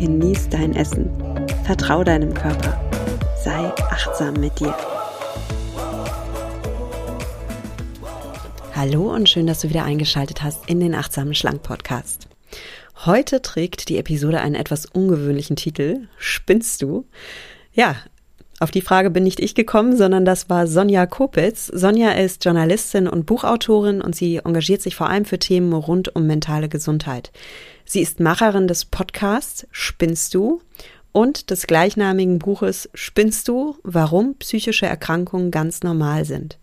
genieß dein Essen. Vertrau deinem Körper. Sei achtsam mit dir. Hallo und schön, dass du wieder eingeschaltet hast in den Achtsamen Schlank Podcast. Heute trägt die Episode einen etwas ungewöhnlichen Titel. Spinnst du? Ja, auf die Frage bin nicht ich gekommen, sondern das war Sonja Kopitz. Sonja ist Journalistin und Buchautorin und sie engagiert sich vor allem für Themen rund um mentale Gesundheit. Sie ist Macherin des Podcasts Spinnst du und des gleichnamigen Buches Spinnst du, warum psychische Erkrankungen ganz normal sind.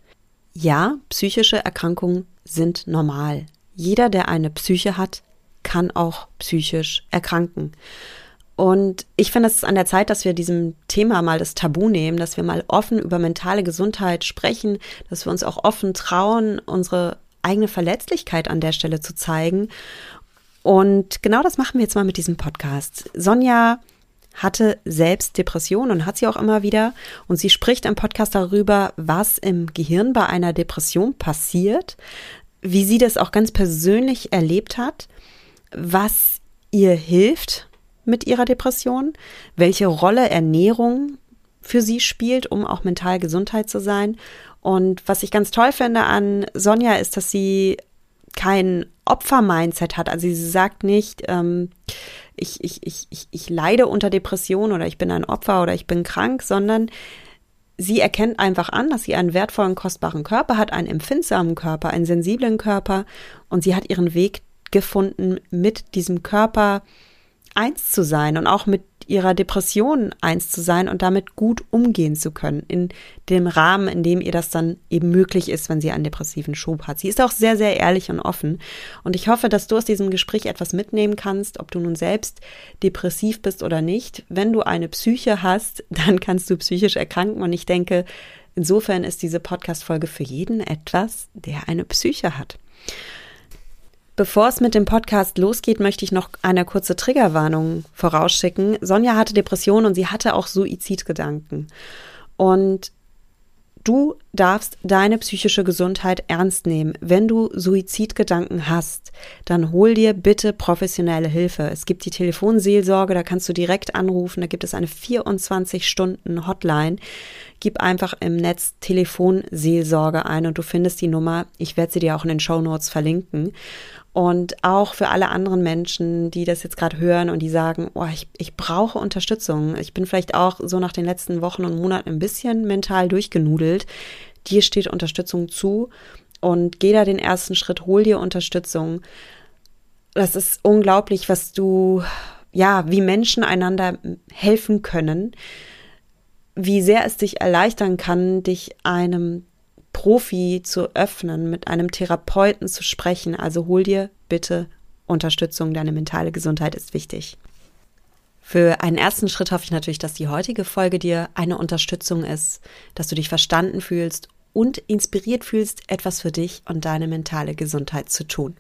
Ja, psychische Erkrankungen sind normal. Jeder, der eine Psyche hat, kann auch psychisch erkranken. Und ich finde, es ist an der Zeit, dass wir diesem Thema mal das Tabu nehmen, dass wir mal offen über mentale Gesundheit sprechen, dass wir uns auch offen trauen, unsere eigene Verletzlichkeit an der Stelle zu zeigen. Und genau das machen wir jetzt mal mit diesem Podcast. Sonja hatte selbst Depressionen und hat sie auch immer wieder. Und sie spricht im Podcast darüber, was im Gehirn bei einer Depression passiert, wie sie das auch ganz persönlich erlebt hat, was ihr hilft, mit ihrer Depression, welche Rolle Ernährung für sie spielt, um auch mental Gesundheit zu sein. Und was ich ganz toll finde an Sonja ist, dass sie kein Opfer-Mindset hat. Also sie sagt nicht, ähm, ich, ich, ich, ich, ich leide unter Depression oder ich bin ein Opfer oder ich bin krank, sondern sie erkennt einfach an, dass sie einen wertvollen, kostbaren Körper hat, einen empfindsamen Körper, einen sensiblen Körper und sie hat ihren Weg gefunden, mit diesem Körper eins zu sein und auch mit ihrer Depression eins zu sein und damit gut umgehen zu können in dem Rahmen, in dem ihr das dann eben möglich ist, wenn sie einen depressiven Schub hat. Sie ist auch sehr, sehr ehrlich und offen und ich hoffe, dass du aus diesem Gespräch etwas mitnehmen kannst, ob du nun selbst depressiv bist oder nicht. Wenn du eine Psyche hast, dann kannst du psychisch erkranken und ich denke, insofern ist diese Podcast-Folge für jeden etwas, der eine Psyche hat. Bevor es mit dem Podcast losgeht, möchte ich noch eine kurze Triggerwarnung vorausschicken. Sonja hatte Depressionen und sie hatte auch Suizidgedanken. Und du darfst deine psychische Gesundheit ernst nehmen. Wenn du Suizidgedanken hast, dann hol dir bitte professionelle Hilfe. Es gibt die Telefonseelsorge, da kannst du direkt anrufen. Da gibt es eine 24-Stunden-Hotline. Gib einfach im Netz Telefonseelsorge ein und du findest die Nummer. Ich werde sie dir auch in den Show Notes verlinken. Und auch für alle anderen Menschen, die das jetzt gerade hören und die sagen, oh, ich, ich brauche Unterstützung. Ich bin vielleicht auch so nach den letzten Wochen und Monaten ein bisschen mental durchgenudelt. Dir steht Unterstützung zu und geh da den ersten Schritt, hol dir Unterstützung. Das ist unglaublich, was du, ja, wie Menschen einander helfen können, wie sehr es dich erleichtern kann, dich einem Profi zu öffnen, mit einem Therapeuten zu sprechen. Also hol dir bitte Unterstützung. Deine mentale Gesundheit ist wichtig. Für einen ersten Schritt hoffe ich natürlich, dass die heutige Folge dir eine Unterstützung ist, dass du dich verstanden fühlst und inspiriert fühlst, etwas für dich und deine mentale Gesundheit zu tun.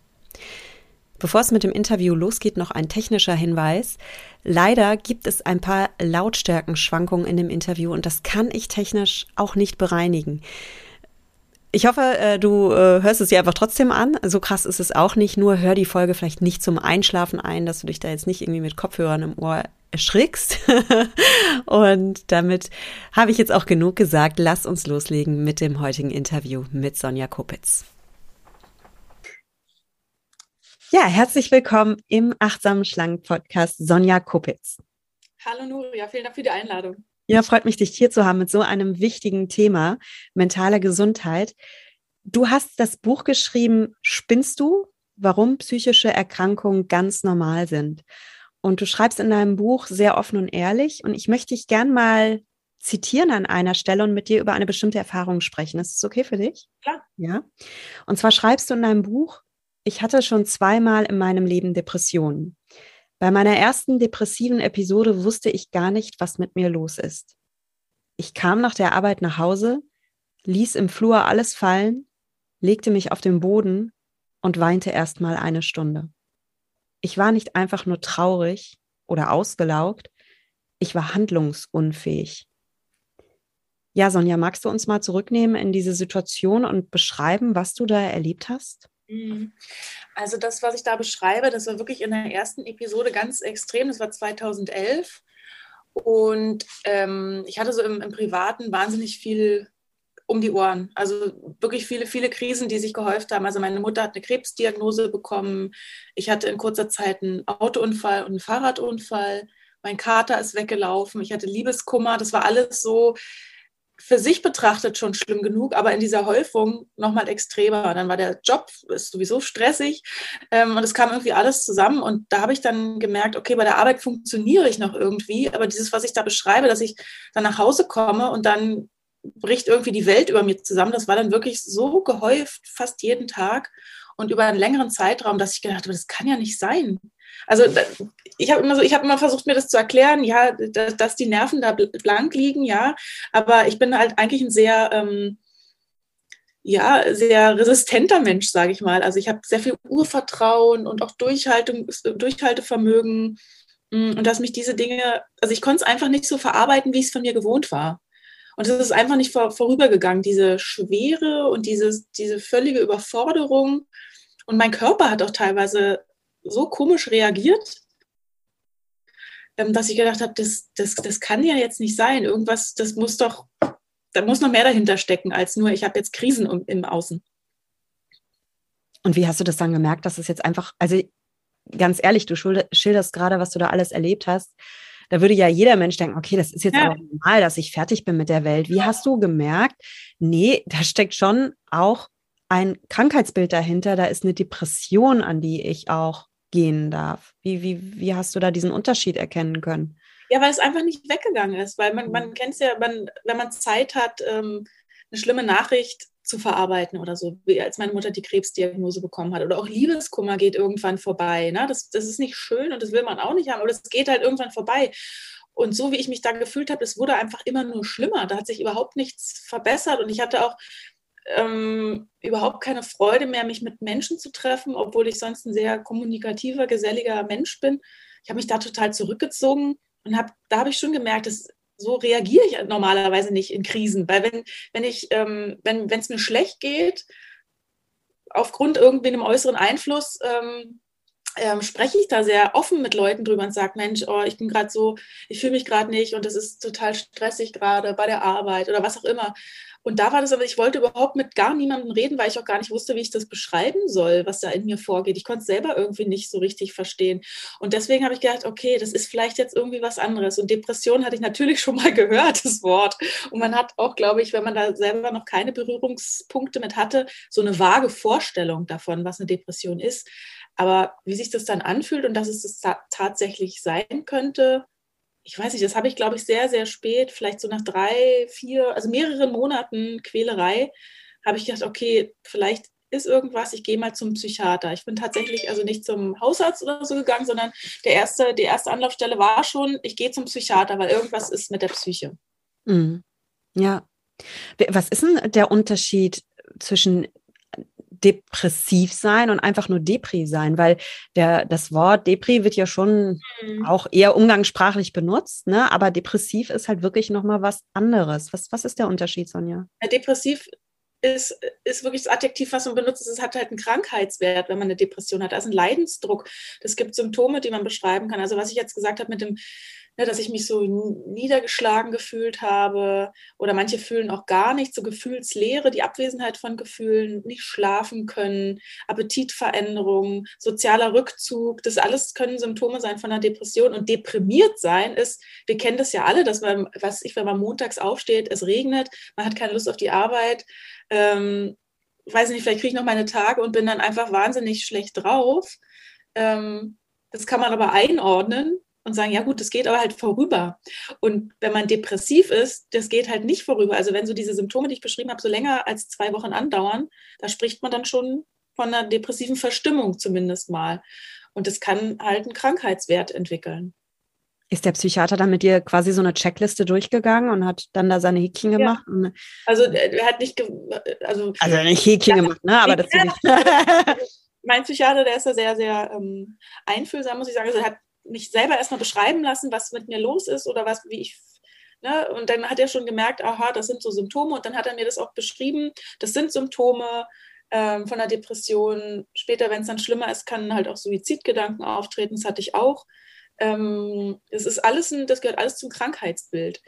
Bevor es mit dem Interview losgeht, noch ein technischer Hinweis. Leider gibt es ein paar Lautstärkenschwankungen in dem Interview und das kann ich technisch auch nicht bereinigen. Ich hoffe, äh, du äh, hörst es dir einfach trotzdem an. So krass ist es auch nicht. Nur hör die Folge vielleicht nicht zum Einschlafen ein, dass du dich da jetzt nicht irgendwie mit Kopfhörern im Ohr erschrickst. Und damit habe ich jetzt auch genug gesagt. Lass uns loslegen mit dem heutigen Interview mit Sonja Kopitz. Ja, herzlich willkommen im Achtsamen Schlangen Podcast Sonja Kopitz. Hallo Nuria, vielen Dank für die Einladung. Ja, freut mich, dich hier zu haben mit so einem wichtigen Thema, mentale Gesundheit. Du hast das Buch geschrieben, Spinnst du? Warum psychische Erkrankungen ganz normal sind. Und du schreibst in deinem Buch sehr offen und ehrlich. Und ich möchte dich gern mal zitieren an einer Stelle und mit dir über eine bestimmte Erfahrung sprechen. Ist das okay für dich? Klar. Ja. Und zwar schreibst du in deinem Buch, ich hatte schon zweimal in meinem Leben Depressionen. Bei meiner ersten depressiven Episode wusste ich gar nicht, was mit mir los ist. Ich kam nach der Arbeit nach Hause, ließ im Flur alles fallen, legte mich auf den Boden und weinte erst mal eine Stunde. Ich war nicht einfach nur traurig oder ausgelaugt, ich war handlungsunfähig. Ja, Sonja, magst du uns mal zurücknehmen in diese Situation und beschreiben, was du da erlebt hast? Mhm. Also das, was ich da beschreibe, das war wirklich in der ersten Episode ganz extrem. Das war 2011. Und ähm, ich hatte so im, im, Privaten wahnsinnig viel um die Ohren. Also wirklich viele, viele Krisen, die sich gehäuft haben. Also meine Mutter hat eine Krebsdiagnose bekommen. Ich hatte in kurzer Zeit einen Autounfall und einen Fahrradunfall. Mein Kater ist weggelaufen. Ich hatte Liebeskummer. Das war alles so für sich betrachtet schon schlimm genug, aber in dieser Häufung nochmal extremer. Dann war der Job ist sowieso stressig ähm, und es kam irgendwie alles zusammen und da habe ich dann gemerkt, okay, bei der Arbeit funktioniere ich noch irgendwie, aber dieses, was ich da beschreibe, dass ich dann nach Hause komme und dann bricht irgendwie die Welt über mir zusammen, das war dann wirklich so gehäuft, fast jeden Tag und über einen längeren Zeitraum, dass ich gedacht habe, das kann ja nicht sein. Also ich habe immer so, ich habe immer versucht, mir das zu erklären, ja, dass, die Nerven da blank liegen, ja, aber ich bin halt eigentlich ein sehr ähm, ja, sehr resistenter Mensch, sage ich mal. Also ich habe sehr viel Urvertrauen und auch Durchhaltung, Durchhaltevermögen. Mm, und dass mich diese Dinge, also ich konnte es einfach nicht so verarbeiten, wie es von mir gewohnt war. Und es ist einfach nicht vor, vorübergegangen, diese Schwere und diese, diese völlige Überforderung. Und mein Körper hat auch teilweise so komisch reagiert, ähm, dass ich gedacht habe, das, das, das kann ja jetzt nicht sein. Irgendwas, das muss doch, da muss noch mehr dahinter stecken, als nur, ich habe jetzt Krisen im Außen. Und wie hast du das dann gemerkt, dass es jetzt einfach, also ganz ehrlich, du schilderst gerade, was du da alles erlebt hast. Da würde ja jeder Mensch denken, okay, das ist jetzt ja. aber normal, dass ich fertig bin mit der Welt. Wie hast du gemerkt, nee, da steckt schon auch ein Krankheitsbild dahinter, da ist eine Depression, an die ich auch gehen darf? Wie, wie, wie hast du da diesen Unterschied erkennen können? Ja, weil es einfach nicht weggegangen ist, weil man, man mhm. kennt es ja, man, wenn man Zeit hat, ähm, eine schlimme Nachricht zu verarbeiten oder so, wie als meine Mutter die Krebsdiagnose bekommen hat. Oder auch Liebeskummer geht irgendwann vorbei. Ne? Das, das ist nicht schön und das will man auch nicht haben, aber das geht halt irgendwann vorbei. Und so wie ich mich da gefühlt habe, es wurde einfach immer nur schlimmer. Da hat sich überhaupt nichts verbessert. Und ich hatte auch ähm, überhaupt keine Freude mehr, mich mit Menschen zu treffen, obwohl ich sonst ein sehr kommunikativer, geselliger Mensch bin. Ich habe mich da total zurückgezogen und hab, da habe ich schon gemerkt, dass so reagiere ich normalerweise nicht in Krisen, weil wenn, wenn ich, ähm, wenn es mir schlecht geht, aufgrund irgendwie einem äußeren Einfluss, ähm, ähm, spreche ich da sehr offen mit Leuten drüber und sage, Mensch, oh, ich bin gerade so, ich fühle mich gerade nicht und es ist total stressig gerade bei der Arbeit oder was auch immer. Und da war das aber, ich wollte überhaupt mit gar niemandem reden, weil ich auch gar nicht wusste, wie ich das beschreiben soll, was da in mir vorgeht. Ich konnte es selber irgendwie nicht so richtig verstehen. Und deswegen habe ich gedacht, okay, das ist vielleicht jetzt irgendwie was anderes. Und Depression hatte ich natürlich schon mal gehört, das Wort. Und man hat auch, glaube ich, wenn man da selber noch keine Berührungspunkte mit hatte, so eine vage Vorstellung davon, was eine Depression ist. Aber wie sich das dann anfühlt und dass es das tatsächlich sein könnte, ich weiß nicht, das habe ich, glaube ich, sehr, sehr spät, vielleicht so nach drei, vier, also mehreren Monaten Quälerei, habe ich gedacht, okay, vielleicht ist irgendwas, ich gehe mal zum Psychiater. Ich bin tatsächlich also nicht zum Hausarzt oder so gegangen, sondern der erste, die erste Anlaufstelle war schon, ich gehe zum Psychiater, weil irgendwas ist mit der Psyche. Mhm. Ja. Was ist denn der Unterschied zwischen depressiv sein und einfach nur Depri sein, weil der, das Wort Depri wird ja schon mhm. auch eher umgangssprachlich benutzt, ne? aber depressiv ist halt wirklich nochmal was anderes. Was, was ist der Unterschied, Sonja? Ja, depressiv ist, ist wirklich das Adjektiv, was man benutzt. Es hat halt einen Krankheitswert, wenn man eine Depression hat. Da ist ein Leidensdruck. Es gibt Symptome, die man beschreiben kann. Also was ich jetzt gesagt habe mit dem ne, dass ich mich so niedergeschlagen gefühlt habe. Oder manche fühlen auch gar nicht, so Gefühlslehre, die Abwesenheit von Gefühlen, nicht schlafen können, Appetitveränderungen, sozialer Rückzug, das alles können Symptome sein von einer Depression. Und deprimiert sein ist, wir kennen das ja alle, dass man, was ich, wenn man montags aufsteht, es regnet, man hat keine Lust auf die Arbeit, ähm, weiß nicht, vielleicht kriege ich noch meine Tage und bin dann einfach wahnsinnig schlecht drauf. Ähm, das kann man aber einordnen und sagen, ja gut, das geht aber halt vorüber. Und wenn man depressiv ist, das geht halt nicht vorüber. Also wenn so diese Symptome, die ich beschrieben habe, so länger als zwei Wochen andauern, da spricht man dann schon von einer depressiven Verstimmung zumindest mal. Und das kann halt einen Krankheitswert entwickeln. Ist der Psychiater dann mit dir quasi so eine Checkliste durchgegangen und hat dann da seine Häkchen gemacht? Ja. Also er hat nicht, also, also nicht Häkchen ja, gemacht, ne? Aber das ja, mein Psychiater, der ist ja sehr, sehr ähm, einfühlsam, muss ich sagen. Also er hat mich selber erstmal beschreiben lassen, was mit mir los ist oder was, wie ich Ne? Und dann hat er schon gemerkt, aha, das sind so Symptome. Und dann hat er mir das auch beschrieben. Das sind Symptome ähm, von einer Depression. Später, wenn es dann schlimmer ist, kann halt auch Suizidgedanken auftreten. Das hatte ich auch. Ähm, das ist alles, ein, das gehört alles zum Krankheitsbild.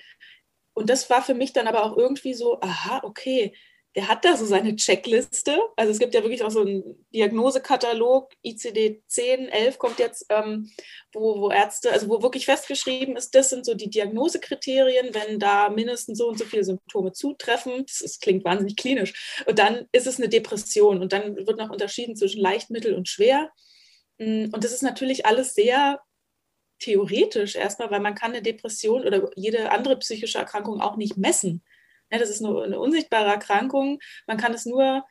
Und das war für mich dann aber auch irgendwie so, aha, okay, der hat da so seine Checkliste. Also es gibt ja wirklich auch so einen Diagnosekatalog, ICD-10, 11 kommt jetzt, ähm, wo, wo Ärzte, also wo wirklich festgeschrieben ist, das sind so die Diagnosekriterien, wenn da mindestens so und so viele Symptome zutreffen, das, das klingt wahnsinnig klinisch, und dann ist es eine Depression und dann wird noch unterschieden zwischen leicht, mittel und schwer. Mm, und das ist natürlich alles sehr theoretisch erstmal, weil man kann eine Depression oder jede andere psychische Erkrankung auch nicht messen. Ja, das ist eine, eine unsichtbare Erkrankung. Man kann es nur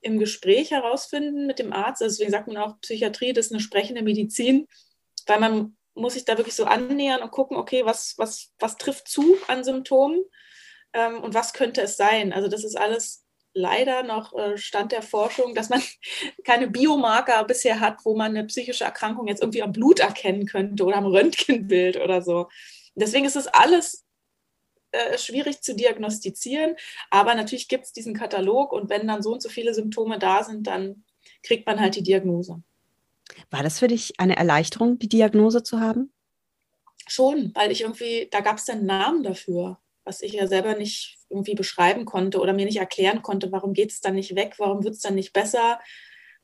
im Gespräch herausfinden mit dem Arzt. Also deswegen sagt man auch, Psychiatrie, das ist eine sprechende Medizin, weil man muss sich da wirklich so annähern und gucken, okay, was, was, was trifft zu an Symptomen ähm, und was könnte es sein. Also das ist alles leider noch äh, Stand der Forschung, dass man keine Biomarker bisher hat, wo man eine psychische Erkrankung jetzt irgendwie am Blut erkennen könnte oder am Röntgenbild oder so. Deswegen ist es alles äh, schwierig zu diagnostizieren. Aber natürlich gibt es diesen Katalog und wenn dann so und so viele Symptome da sind, dann kriegt man halt die Diagnose. War das für dich eine Erleichterung, die Diagnose zu haben? Schon, weil ich irgendwie, da gab es einen Namen dafür, was ich ja selber nicht irgendwie beschreiben konnte oder mir nicht erklären konnte, warum geht es dann nicht weg, warum wird es dann nicht besser,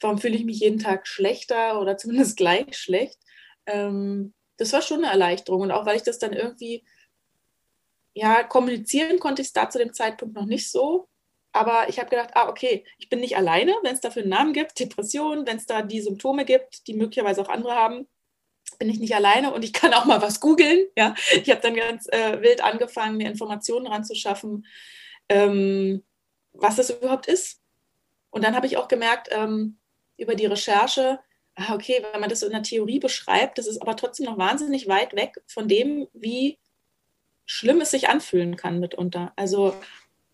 warum fühle ich mich jeden Tag schlechter oder zumindest gleich schlecht. Ähm, das war schon eine Erleichterung und auch weil ich das dann irgendwie ja, kommunizieren konnte ich es da zu dem Zeitpunkt noch nicht so. Aber ich habe gedacht, ah, okay, ich bin nicht alleine, wenn es dafür einen Namen gibt, Depression, wenn es da die Symptome gibt, die möglicherweise auch andere haben, bin ich nicht alleine und ich kann auch mal was googeln. Ja? Ich habe dann ganz äh, wild angefangen, mir Informationen ranzuschaffen, ähm, was das überhaupt ist. Und dann habe ich auch gemerkt, ähm, über die Recherche, ah, okay, wenn man das so in der Theorie beschreibt, das ist aber trotzdem noch wahnsinnig weit weg von dem, wie schlimm es sich anfühlen kann mitunter. Also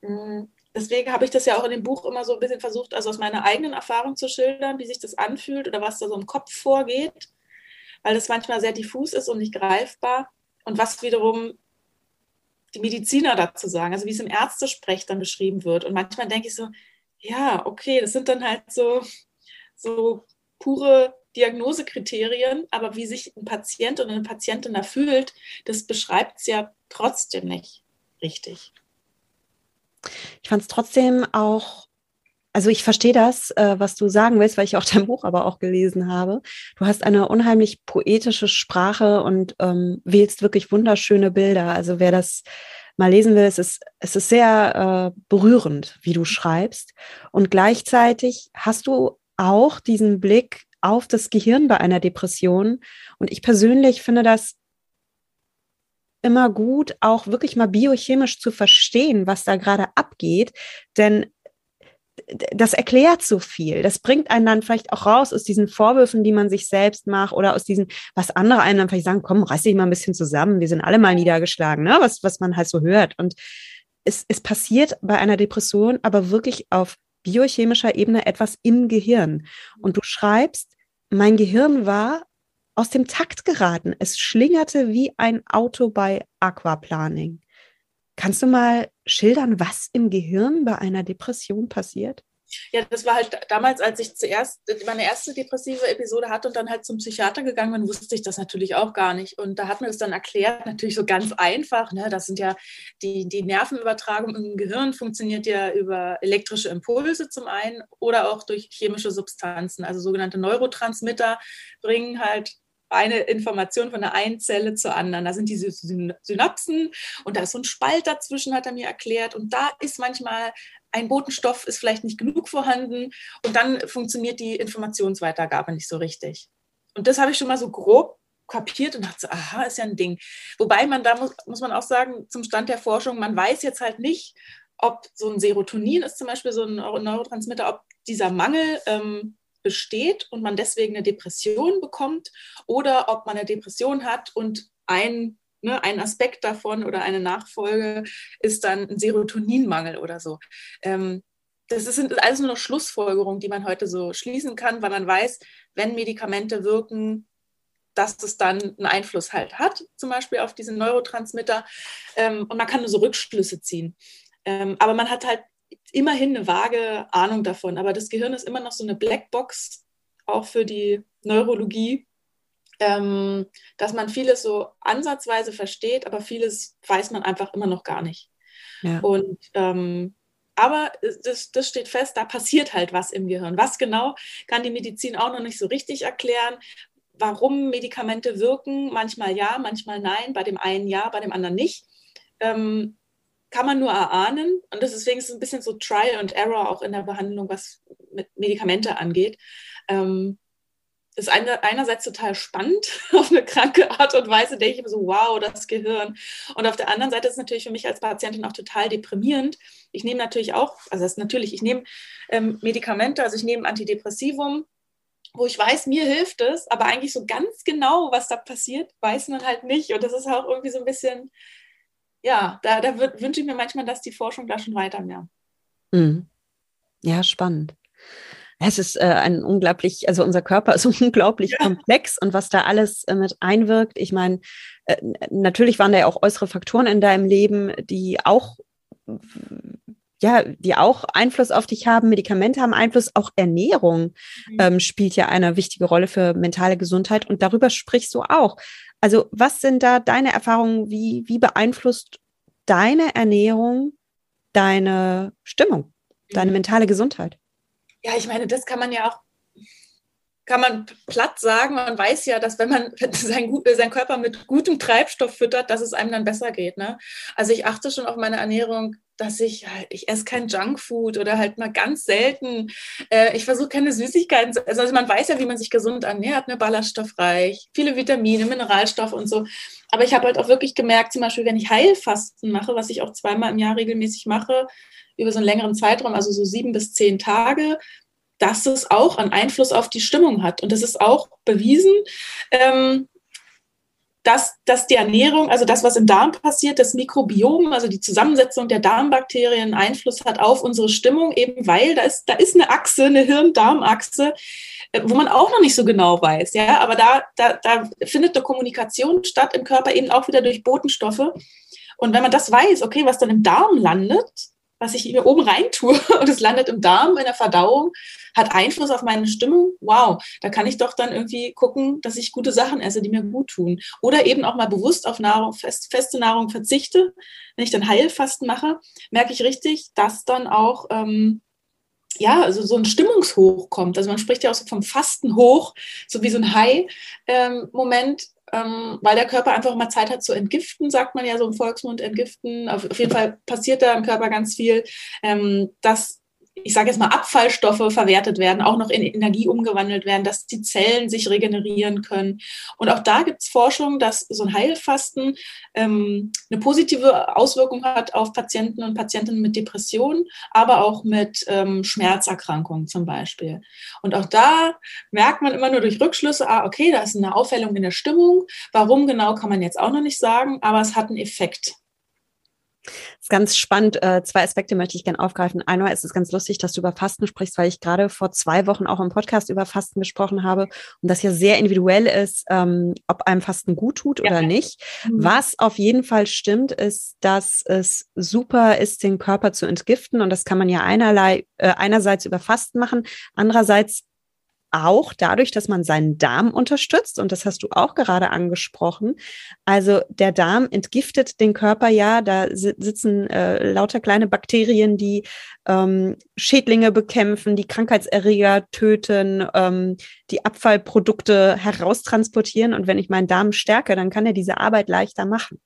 mm, deswegen habe ich das ja auch in dem Buch immer so ein bisschen versucht, also aus meiner eigenen Erfahrung zu schildern, wie sich das anfühlt oder was da so im Kopf vorgeht, weil das manchmal sehr diffus ist und nicht greifbar und was wiederum die Mediziner dazu sagen, also wie es im Ärztesprech dann beschrieben wird. Und manchmal denke ich so, ja, okay, das sind dann halt so, so pure Diagnosekriterien, aber wie sich ein Patient oder eine Patientin da fühlt, das beschreibt es ja trotzdem nicht richtig. Ich fand es trotzdem auch, also ich verstehe das, äh, was du sagen willst, weil ich auch dein Buch aber auch gelesen habe. Du hast eine unheimlich poetische Sprache und ähm, wählst wirklich wunderschöne Bilder. Also wer das mal lesen will, es ist, es ist sehr äh, berührend, wie du schreibst. Und gleichzeitig hast du auch diesen Blick auf das Gehirn bei einer Depression. Und ich persönlich finde das immer gut, auch wirklich mal biochemisch zu verstehen, was da gerade abgeht. Denn das erklärt so viel. Das bringt einen dann vielleicht auch raus aus diesen Vorwürfen, die man sich selbst macht oder aus diesen, was andere einem dann vielleicht sagen, komm, reiß dich mal ein bisschen zusammen, wir sind alle mal niedergeschlagen, ne? was, was man halt so hört. Und es, es passiert bei einer Depression aber wirklich auf biochemischer Ebene etwas im Gehirn. Und du schreibst, mein Gehirn war aus dem Takt geraten. Es schlingerte wie ein Auto bei Aquaplaning. Kannst du mal schildern, was im Gehirn bei einer Depression passiert? Ja, das war halt damals, als ich zuerst meine erste depressive Episode hatte und dann halt zum Psychiater gegangen bin, wusste ich das natürlich auch gar nicht. Und da hat mir das dann erklärt, natürlich so ganz einfach. Ne? Das sind ja die, die Nervenübertragung im Gehirn funktioniert ja über elektrische Impulse zum einen oder auch durch chemische Substanzen. Also sogenannte Neurotransmitter bringen halt eine Information von der einen Zelle zur anderen. Da sind diese Synapsen und da ist so ein Spalt dazwischen, hat er mir erklärt. Und da ist manchmal ein Botenstoff ist vielleicht nicht genug vorhanden und dann funktioniert die Informationsweitergabe nicht so richtig. Und das habe ich schon mal so grob kapiert und dachte aha, ist ja ein Ding. Wobei man da muss, muss man auch sagen, zum Stand der Forschung, man weiß jetzt halt nicht, ob so ein Serotonin ist zum Beispiel so ein Neurotransmitter, ob dieser Mangel ähm, besteht und man deswegen eine Depression bekommt oder ob man eine Depression hat und ein, ne, ein Aspekt davon oder eine Nachfolge ist dann ein Serotoninmangel oder so. Ähm, das sind alles nur noch Schlussfolgerungen, die man heute so schließen kann, weil man weiß, wenn Medikamente wirken, dass es dann einen Einfluss halt hat, zum Beispiel auf diesen Neurotransmitter. Ähm, und man kann nur so Rückschlüsse ziehen. Ähm, aber man hat halt immerhin eine vage Ahnung davon. Aber das Gehirn ist immer noch so eine Blackbox, auch für die Neurologie, ähm, dass man vieles so ansatzweise versteht, aber vieles weiß man einfach immer noch gar nicht. Ja. Und ähm, aber das, das steht fest, da passiert halt was im Gehirn. Was genau, kann die Medizin auch noch nicht so richtig erklären. Warum Medikamente wirken, manchmal ja, manchmal nein, bei dem einen ja, bei dem anderen nicht. Ähm, kann man nur erahnen. Und deswegen ist es ein bisschen so Trial and Error auch in der Behandlung, was mit Medikamente angeht. Ähm, ist eine, einerseits total spannend, auf eine kranke Art und Weise denke ich mir so, wow, das Gehirn. Und auf der anderen Seite ist es natürlich für mich als Patientin auch total deprimierend. Ich nehme natürlich auch, also das ist natürlich, ich nehme ähm, Medikamente, also ich nehme Antidepressivum, wo ich weiß, mir hilft es, aber eigentlich so ganz genau, was da passiert, weiß man halt nicht. Und das ist auch irgendwie so ein bisschen ja, da, da wünsche ich mir manchmal, dass die Forschung da schon weiter wäre. Mhm. Ja, spannend. Es ist äh, ein unglaublich, also unser Körper ist unglaublich ja. komplex und was da alles äh, mit einwirkt. Ich meine, äh, natürlich waren da ja auch äußere Faktoren in deinem Leben, die auch ja, die auch Einfluss auf dich haben. Medikamente haben Einfluss, auch Ernährung mhm. ähm, spielt ja eine wichtige Rolle für mentale Gesundheit und darüber sprichst du auch. Also was sind da deine Erfahrungen? Wie, wie beeinflusst deine Ernährung deine Stimmung, deine mhm. mentale Gesundheit? Ja, ich meine, das kann man ja auch kann man platt sagen, man weiß ja, dass wenn man sein, sein, Körper mit gutem Treibstoff füttert, dass es einem dann besser geht. Ne? Also ich achte schon auf meine Ernährung dass ich halt, ich esse kein Junkfood oder halt mal ganz selten. Äh, ich versuche keine Süßigkeiten zu essen. Also man weiß ja, wie man sich gesund ernährt, ne? ballaststoffreich, viele Vitamine, Mineralstoffe und so. Aber ich habe halt auch wirklich gemerkt, zum Beispiel, wenn ich Heilfasten mache, was ich auch zweimal im Jahr regelmäßig mache, über so einen längeren Zeitraum, also so sieben bis zehn Tage, dass es auch einen Einfluss auf die Stimmung hat. Und das ist auch bewiesen. Ähm, dass, dass die Ernährung, also das, was im Darm passiert, das Mikrobiom, also die Zusammensetzung der Darmbakterien Einfluss hat auf unsere Stimmung, eben weil da ist, da ist eine Achse, eine Hirn-Darm-Achse, äh, wo man auch noch nicht so genau weiß, ja, aber da, da, da findet eine Kommunikation statt im Körper eben auch wieder durch Botenstoffe. Und wenn man das weiß, okay, was dann im Darm landet, was ich hier oben rein tue und es landet im Darm in der Verdauung, hat Einfluss auf meine Stimmung. Wow, da kann ich doch dann irgendwie gucken, dass ich gute Sachen esse, die mir gut tun. Oder eben auch mal bewusst auf Nahrung, fest, feste Nahrung verzichte. Wenn ich dann Heilfasten mache, merke ich richtig, dass dann auch ähm, ja, also so ein Stimmungshoch kommt. Also man spricht ja auch so vom Fastenhoch, so wie so ein High-Moment, ähm, ähm, weil der Körper einfach mal Zeit hat zu entgiften, sagt man ja so im Volksmund, entgiften. Auf, jeden Fall passiert da im Körper ganz viel, ähm, dass ich sage jetzt mal, Abfallstoffe verwertet werden, auch noch in Energie umgewandelt werden, dass die Zellen sich regenerieren können. Und auch da gibt es Forschung, dass so ein Heilfasten ähm, eine positive Auswirkung hat auf Patienten und Patientinnen mit Depressionen, aber auch mit ähm, Schmerzerkrankungen zum Beispiel. Und auch da merkt man immer nur durch Rückschlüsse, ah, okay, da ist eine Aufhellung in der Stimmung. Warum genau kann man jetzt auch noch nicht sagen, aber es hat einen Effekt. Das ist ganz spannend. Äh, zwei Aspekte möchte ich gerne aufgreifen. Einmal ist es ganz lustig, dass du über Fasten sprichst, weil ich gerade vor zwei Wochen auch im Podcast über Fasten gesprochen habe und das ja sehr individuell ist, ähm, ob einem Fasten gut tut oder ja. nicht. Mhm. Was auf jeden Fall stimmt, ist, dass es super ist, den Körper zu entgiften und das kann man ja einerlei, äh, einerseits über Fasten machen, andererseits auch dadurch, dass man seinen Darm unterstützt. Und das hast du auch gerade angesprochen. Also der Darm entgiftet den Körper ja. Da sitzen äh, lauter kleine Bakterien, die ähm, Schädlinge bekämpfen, die Krankheitserreger töten, ähm, die Abfallprodukte heraustransportieren. Und wenn ich meinen Darm stärke, dann kann er diese Arbeit leichter machen.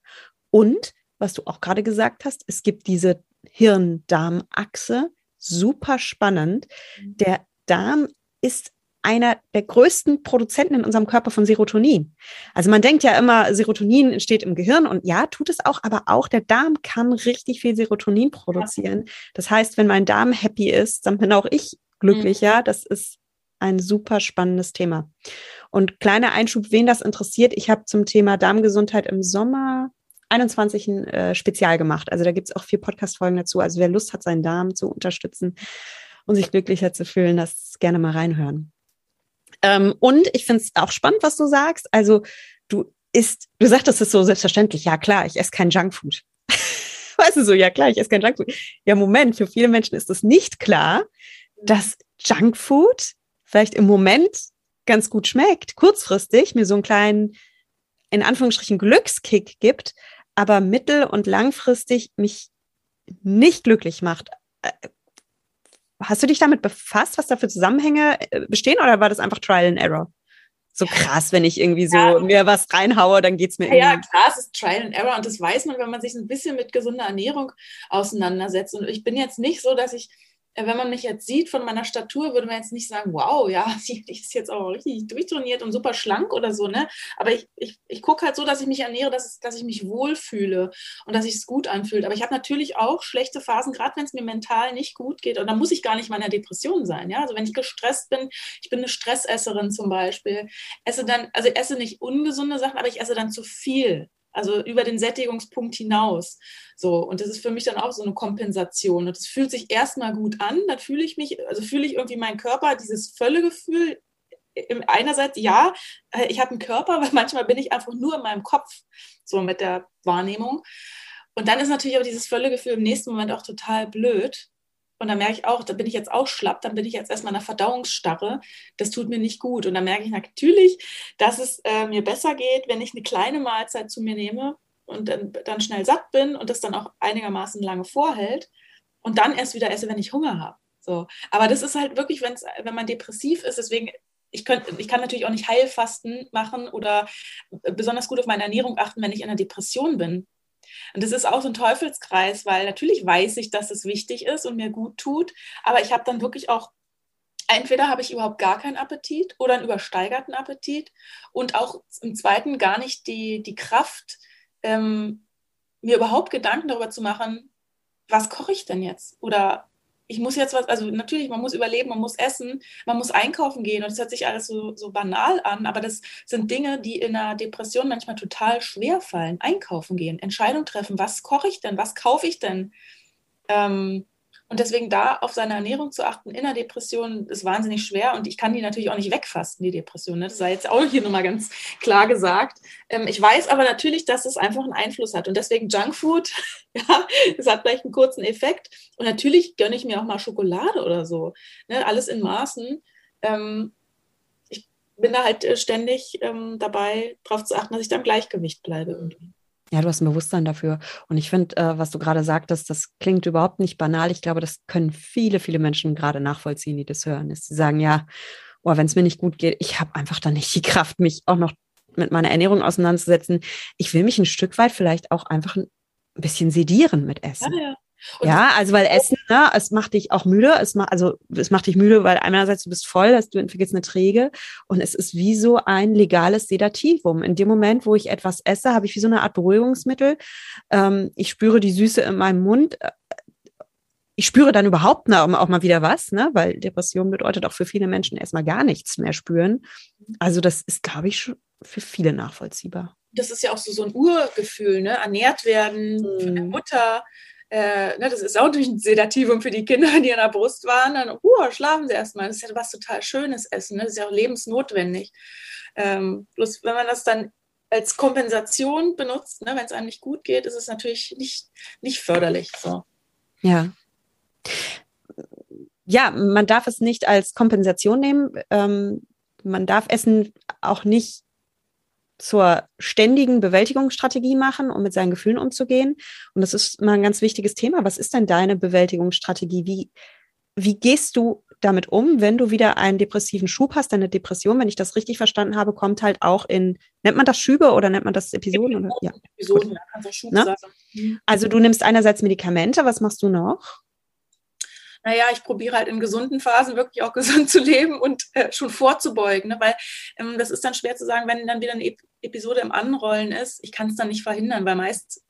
Und was du auch gerade gesagt hast, es gibt diese Hirn-Darm-Achse. Super spannend. Mhm. Der Darm ist einer der größten Produzenten in unserem Körper von Serotonin. Also man denkt ja immer, Serotonin entsteht im Gehirn und ja, tut es auch, aber auch der Darm kann richtig viel Serotonin produzieren. Das heißt, wenn mein Darm happy ist, dann bin auch ich glücklich, mhm. ja. Das ist ein super spannendes Thema. Und kleiner Einschub, wen das interessiert, ich habe zum Thema Darmgesundheit im Sommer 21 ein äh, Spezial gemacht. Also da gibt es auch vier Podcast-Folgen dazu. Also wer Lust hat, seinen Darm zu unterstützen und sich glücklicher zu fühlen, das gerne mal reinhören. Ähm, und ich finde es auch spannend, was du sagst. Also du isst, du sagtest es so selbstverständlich, ja klar, ich esse kein Junkfood. weißt du so, ja klar, ich esse kein Junkfood. Ja, Moment, für viele Menschen ist es nicht klar, dass Junkfood vielleicht im Moment ganz gut schmeckt, kurzfristig mir so einen kleinen, in Anführungsstrichen, Glückskick gibt, aber mittel- und langfristig mich nicht glücklich macht. Hast du dich damit befasst, was da für Zusammenhänge äh, bestehen oder war das einfach Trial and Error? So krass, wenn ich irgendwie so ja. mir was reinhaue, dann geht es mir irgendwie. Ja, klar, es ist Trial and Error und das weiß man, wenn man sich ein bisschen mit gesunder Ernährung auseinandersetzt. Und ich bin jetzt nicht so, dass ich wenn man mich jetzt sieht von meiner Statur, würde man jetzt nicht sagen, wow, ja, die, ist jetzt auch richtig durchtrainiert und super schlank oder so, ne? Aber ich, ich, ich gucke halt so, dass ich mich ernähre, dass, dass ich mich wohlfühle und dass ich es gut anfühlt. Aber ich habe natürlich auch schlechte Phasen, gerade wenn es mir mental nicht gut geht. Und da muss ich gar nicht mal in einer Depression sein, ja? Also wenn ich gestresst bin, ich bin eine Stressesserin zum Beispiel, esse dann, also esse nicht ungesunde Sachen, aber ich esse dann zu viel also über den Sättigungspunkt hinaus. So, und das ist für mich dann auch so eine Kompensation. Und es fühlt sich erstmal gut an, dann fühle ich mich, also fühle ich irgendwie meinen Körper, dieses Völlegefühl. Einerseits, ja, äh, ich habe einen Körper, weil manchmal bin ich einfach nur in meinem Kopf, so mit der Wahrnehmung. Und dann ist natürlich auch dieses Völlegefühl im nächsten Moment auch total blöd, und dann merke ich auch, da bin ich jetzt auch schlapp, dann bin ich jetzt erstmal in einer Verdauungsstarre. Das tut mir nicht gut. Und dann merke ich natürlich, dass es äh, mir besser geht, wenn ich eine kleine Mahlzeit zu mir nehme und dann, dann schnell satt bin und das dann auch einigermaßen lange vorhält und dann erst wieder esse, wenn ich Hunger habe. So. Aber das ist halt wirklich, wenn's, wenn man depressiv ist, deswegen ich, könnt, ich kann natürlich auch nicht Heilfasten machen oder besonders gut auf meine Ernährung achten, wenn ich in einer Depression bin. Und das ist auch so ein Teufelskreis, weil natürlich weiß ich, dass es wichtig ist und mir gut tut, aber ich habe dann wirklich auch entweder habe ich überhaupt gar keinen Appetit oder einen übersteigerten Appetit und auch im zweiten gar nicht die, die Kraft, ähm, mir überhaupt Gedanken darüber zu machen, was koche ich denn jetzt? Oder ich muss jetzt was, also natürlich, man muss überleben, man muss essen, man muss einkaufen gehen und das hört sich alles so, so banal an, aber das sind Dinge, die in einer Depression manchmal total schwer fallen. Einkaufen gehen, Entscheidung treffen, was koche ich denn, was kaufe ich denn? Ähm, und deswegen da auf seine Ernährung zu achten in der Depression ist wahnsinnig schwer und ich kann die natürlich auch nicht wegfasten, die Depression. Ne? Das sei jetzt auch hier nochmal ganz klar gesagt. Ähm, ich weiß aber natürlich, dass es einfach einen Einfluss hat und deswegen Junkfood, ja, es hat vielleicht einen kurzen Effekt und natürlich gönne ich mir auch mal Schokolade oder so. Ne? Alles in Maßen. Ähm, ich bin da halt äh, ständig ähm, dabei, darauf zu achten, dass ich da im Gleichgewicht bleibe irgendwie. Ja, du hast ein Bewusstsein dafür. Und ich finde, äh, was du gerade sagtest, das klingt überhaupt nicht banal. Ich glaube, das können viele, viele Menschen gerade nachvollziehen, die das hören. Ist, sie sagen, ja, oh, wenn es mir nicht gut geht, ich habe einfach dann nicht die Kraft, mich auch noch mit meiner Ernährung auseinanderzusetzen. Ich will mich ein Stück weit vielleicht auch einfach ein bisschen sedieren mit Essen. Ja, ja. Und ja, also weil Essen, ne, es macht dich auch müde, es macht, also es macht dich müde, weil einerseits du bist voll, dass du entwickelst eine Träge und es ist wie so ein legales Sedativum. In dem Moment, wo ich etwas esse, habe ich wie so eine Art Beruhigungsmittel. Ähm, ich spüre die Süße in meinem Mund. Ich spüre dann überhaupt auch mal wieder was, ne? weil Depression bedeutet auch für viele Menschen erstmal gar nichts mehr spüren. Also das ist, glaube ich, für viele nachvollziehbar. Das ist ja auch so, so ein Urgefühl, ne? ernährt werden, hm. von der Mutter, äh, ne, das ist auch natürlich ein Sedativum für die Kinder, die an der Brust waren. Dann, uh, schlafen sie erstmal. Das ist ja was total Schönes Essen. Ne? Das ist ja auch lebensnotwendig. Ähm, bloß wenn man das dann als Kompensation benutzt, ne, wenn es einem nicht gut geht, ist es natürlich nicht, nicht förderlich. So. Ja. Ja, man darf es nicht als Kompensation nehmen. Ähm, man darf Essen auch nicht zur ständigen Bewältigungsstrategie machen, um mit seinen Gefühlen umzugehen. Und das ist mal ein ganz wichtiges Thema. Was ist denn deine Bewältigungsstrategie? Wie, wie gehst du damit um, wenn du wieder einen depressiven Schub hast? Deine Depression, wenn ich das richtig verstanden habe, kommt halt auch in, nennt man das Schübe oder nennt man das Episoden? Oder? Ja, Episoden, ja, Schub ne? Also du nimmst einerseits Medikamente, was machst du noch? Naja, ich probiere halt in gesunden Phasen wirklich auch gesund zu leben und äh, schon vorzubeugen, ne? weil ähm, das ist dann schwer zu sagen, wenn dann wieder eine Ep Episode im Anrollen ist, ich kann es dann nicht verhindern, weil meist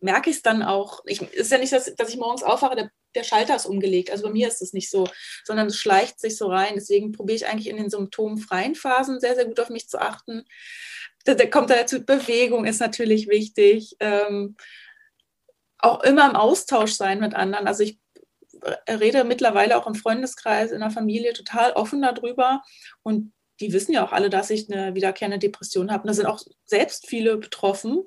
merke ich es dann auch. Ich, ist ja nicht, dass, dass ich morgens aufwache, der der Schalter ist umgelegt. Also bei mir ist es nicht so, sondern es schleicht sich so rein. Deswegen probiere ich eigentlich in den symptomfreien Phasen sehr, sehr gut auf mich zu achten. Da, da kommt dazu, Bewegung ist natürlich wichtig. Ähm, auch immer im Austausch sein mit anderen. Also ich rede mittlerweile auch im Freundeskreis, in der Familie total offen darüber. Und die wissen ja auch alle, dass ich eine wiederkehrende Depression habe. Und da sind auch selbst viele betroffen.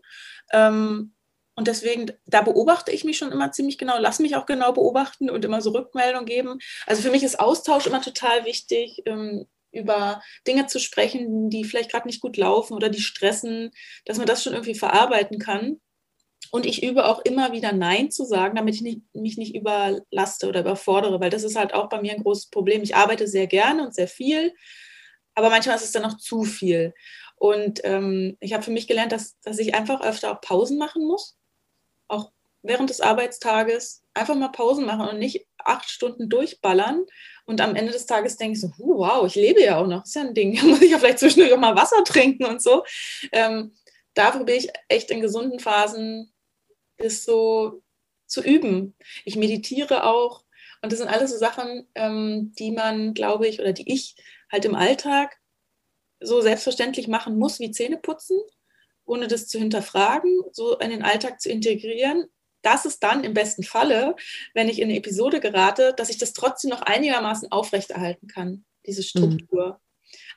Ähm, und deswegen, da beobachte ich mich schon immer ziemlich genau, lass mich auch genau beobachten und immer so Rückmeldung geben. Also für mich ist Austausch immer total wichtig, ähm, über Dinge zu sprechen, die vielleicht gerade nicht gut laufen oder die stressen, dass man das schon irgendwie verarbeiten kann. Und ich übe auch immer wieder Nein zu sagen, damit ich nicht, mich nicht überlaste oder überfordere, weil das ist halt auch bei mir ein großes Problem. Ich arbeite sehr gerne und sehr viel, aber manchmal ist es dann noch zu viel. Und ähm, ich habe für mich gelernt, dass, dass ich einfach öfter auch Pausen machen muss, auch während des Arbeitstages einfach mal Pausen machen und nicht acht Stunden durchballern. Und am Ende des Tages denke ich so, wow, ich lebe ja auch noch, ist ja ein Ding. Muss ich ja vielleicht zwischendurch auch mal Wasser trinken und so. Ähm, da probiere ich echt in gesunden Phasen ist so zu üben. Ich meditiere auch. Und das sind alles so Sachen, ähm, die man, glaube ich, oder die ich halt im Alltag so selbstverständlich machen muss, wie Zähne putzen, ohne das zu hinterfragen, so in den Alltag zu integrieren. Das ist dann im besten Falle, wenn ich in eine Episode gerate, dass ich das trotzdem noch einigermaßen aufrechterhalten kann, diese mhm. Struktur. Mhm.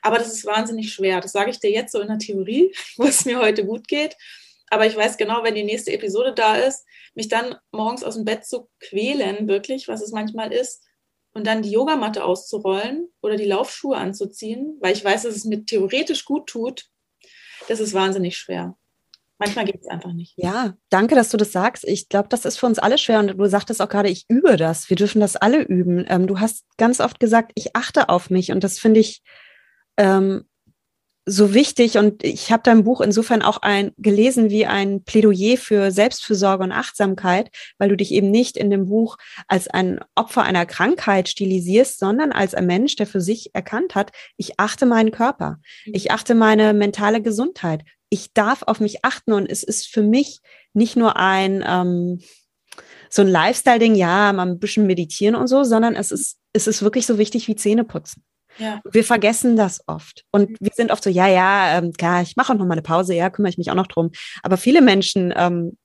Aber das ist wahnsinnig schwer. Das sage ich dir jetzt so in der Theorie, wo es mir heute gut geht. Aber ich weiß genau, wenn die nächste Episode da ist, mich dann morgens aus dem Bett zu quälen, wirklich, was es manchmal ist, und dann die Yogamatte auszurollen oder die Laufschuhe anzuziehen, weil ich weiß, dass es mir theoretisch gut tut, das ist wahnsinnig schwer. Manchmal geht es einfach nicht. Ja, danke, dass du das sagst. Ich glaube, das ist für uns alle schwer. Und du sagtest auch gerade, ich übe das. Wir dürfen das alle üben. Ähm, du hast ganz oft gesagt, ich achte auf mich. Und das finde ich ähm, so wichtig und ich habe dein Buch insofern auch ein gelesen wie ein Plädoyer für Selbstfürsorge und Achtsamkeit, weil du dich eben nicht in dem Buch als ein Opfer einer Krankheit stilisierst, sondern als ein Mensch, der für sich erkannt hat, ich achte meinen Körper, mhm. ich achte meine mentale Gesundheit, ich darf auf mich achten und es ist für mich nicht nur ein ähm, so ein Lifestyle-Ding, ja, mal ein bisschen meditieren und so, sondern es ist es ist wirklich so wichtig wie Zähne putzen. Ja. Wir vergessen das oft. Und wir sind oft so, ja, ja, ähm, klar, ich mache auch noch mal eine Pause, ja, kümmere ich mich auch noch drum. Aber viele Menschen ähm,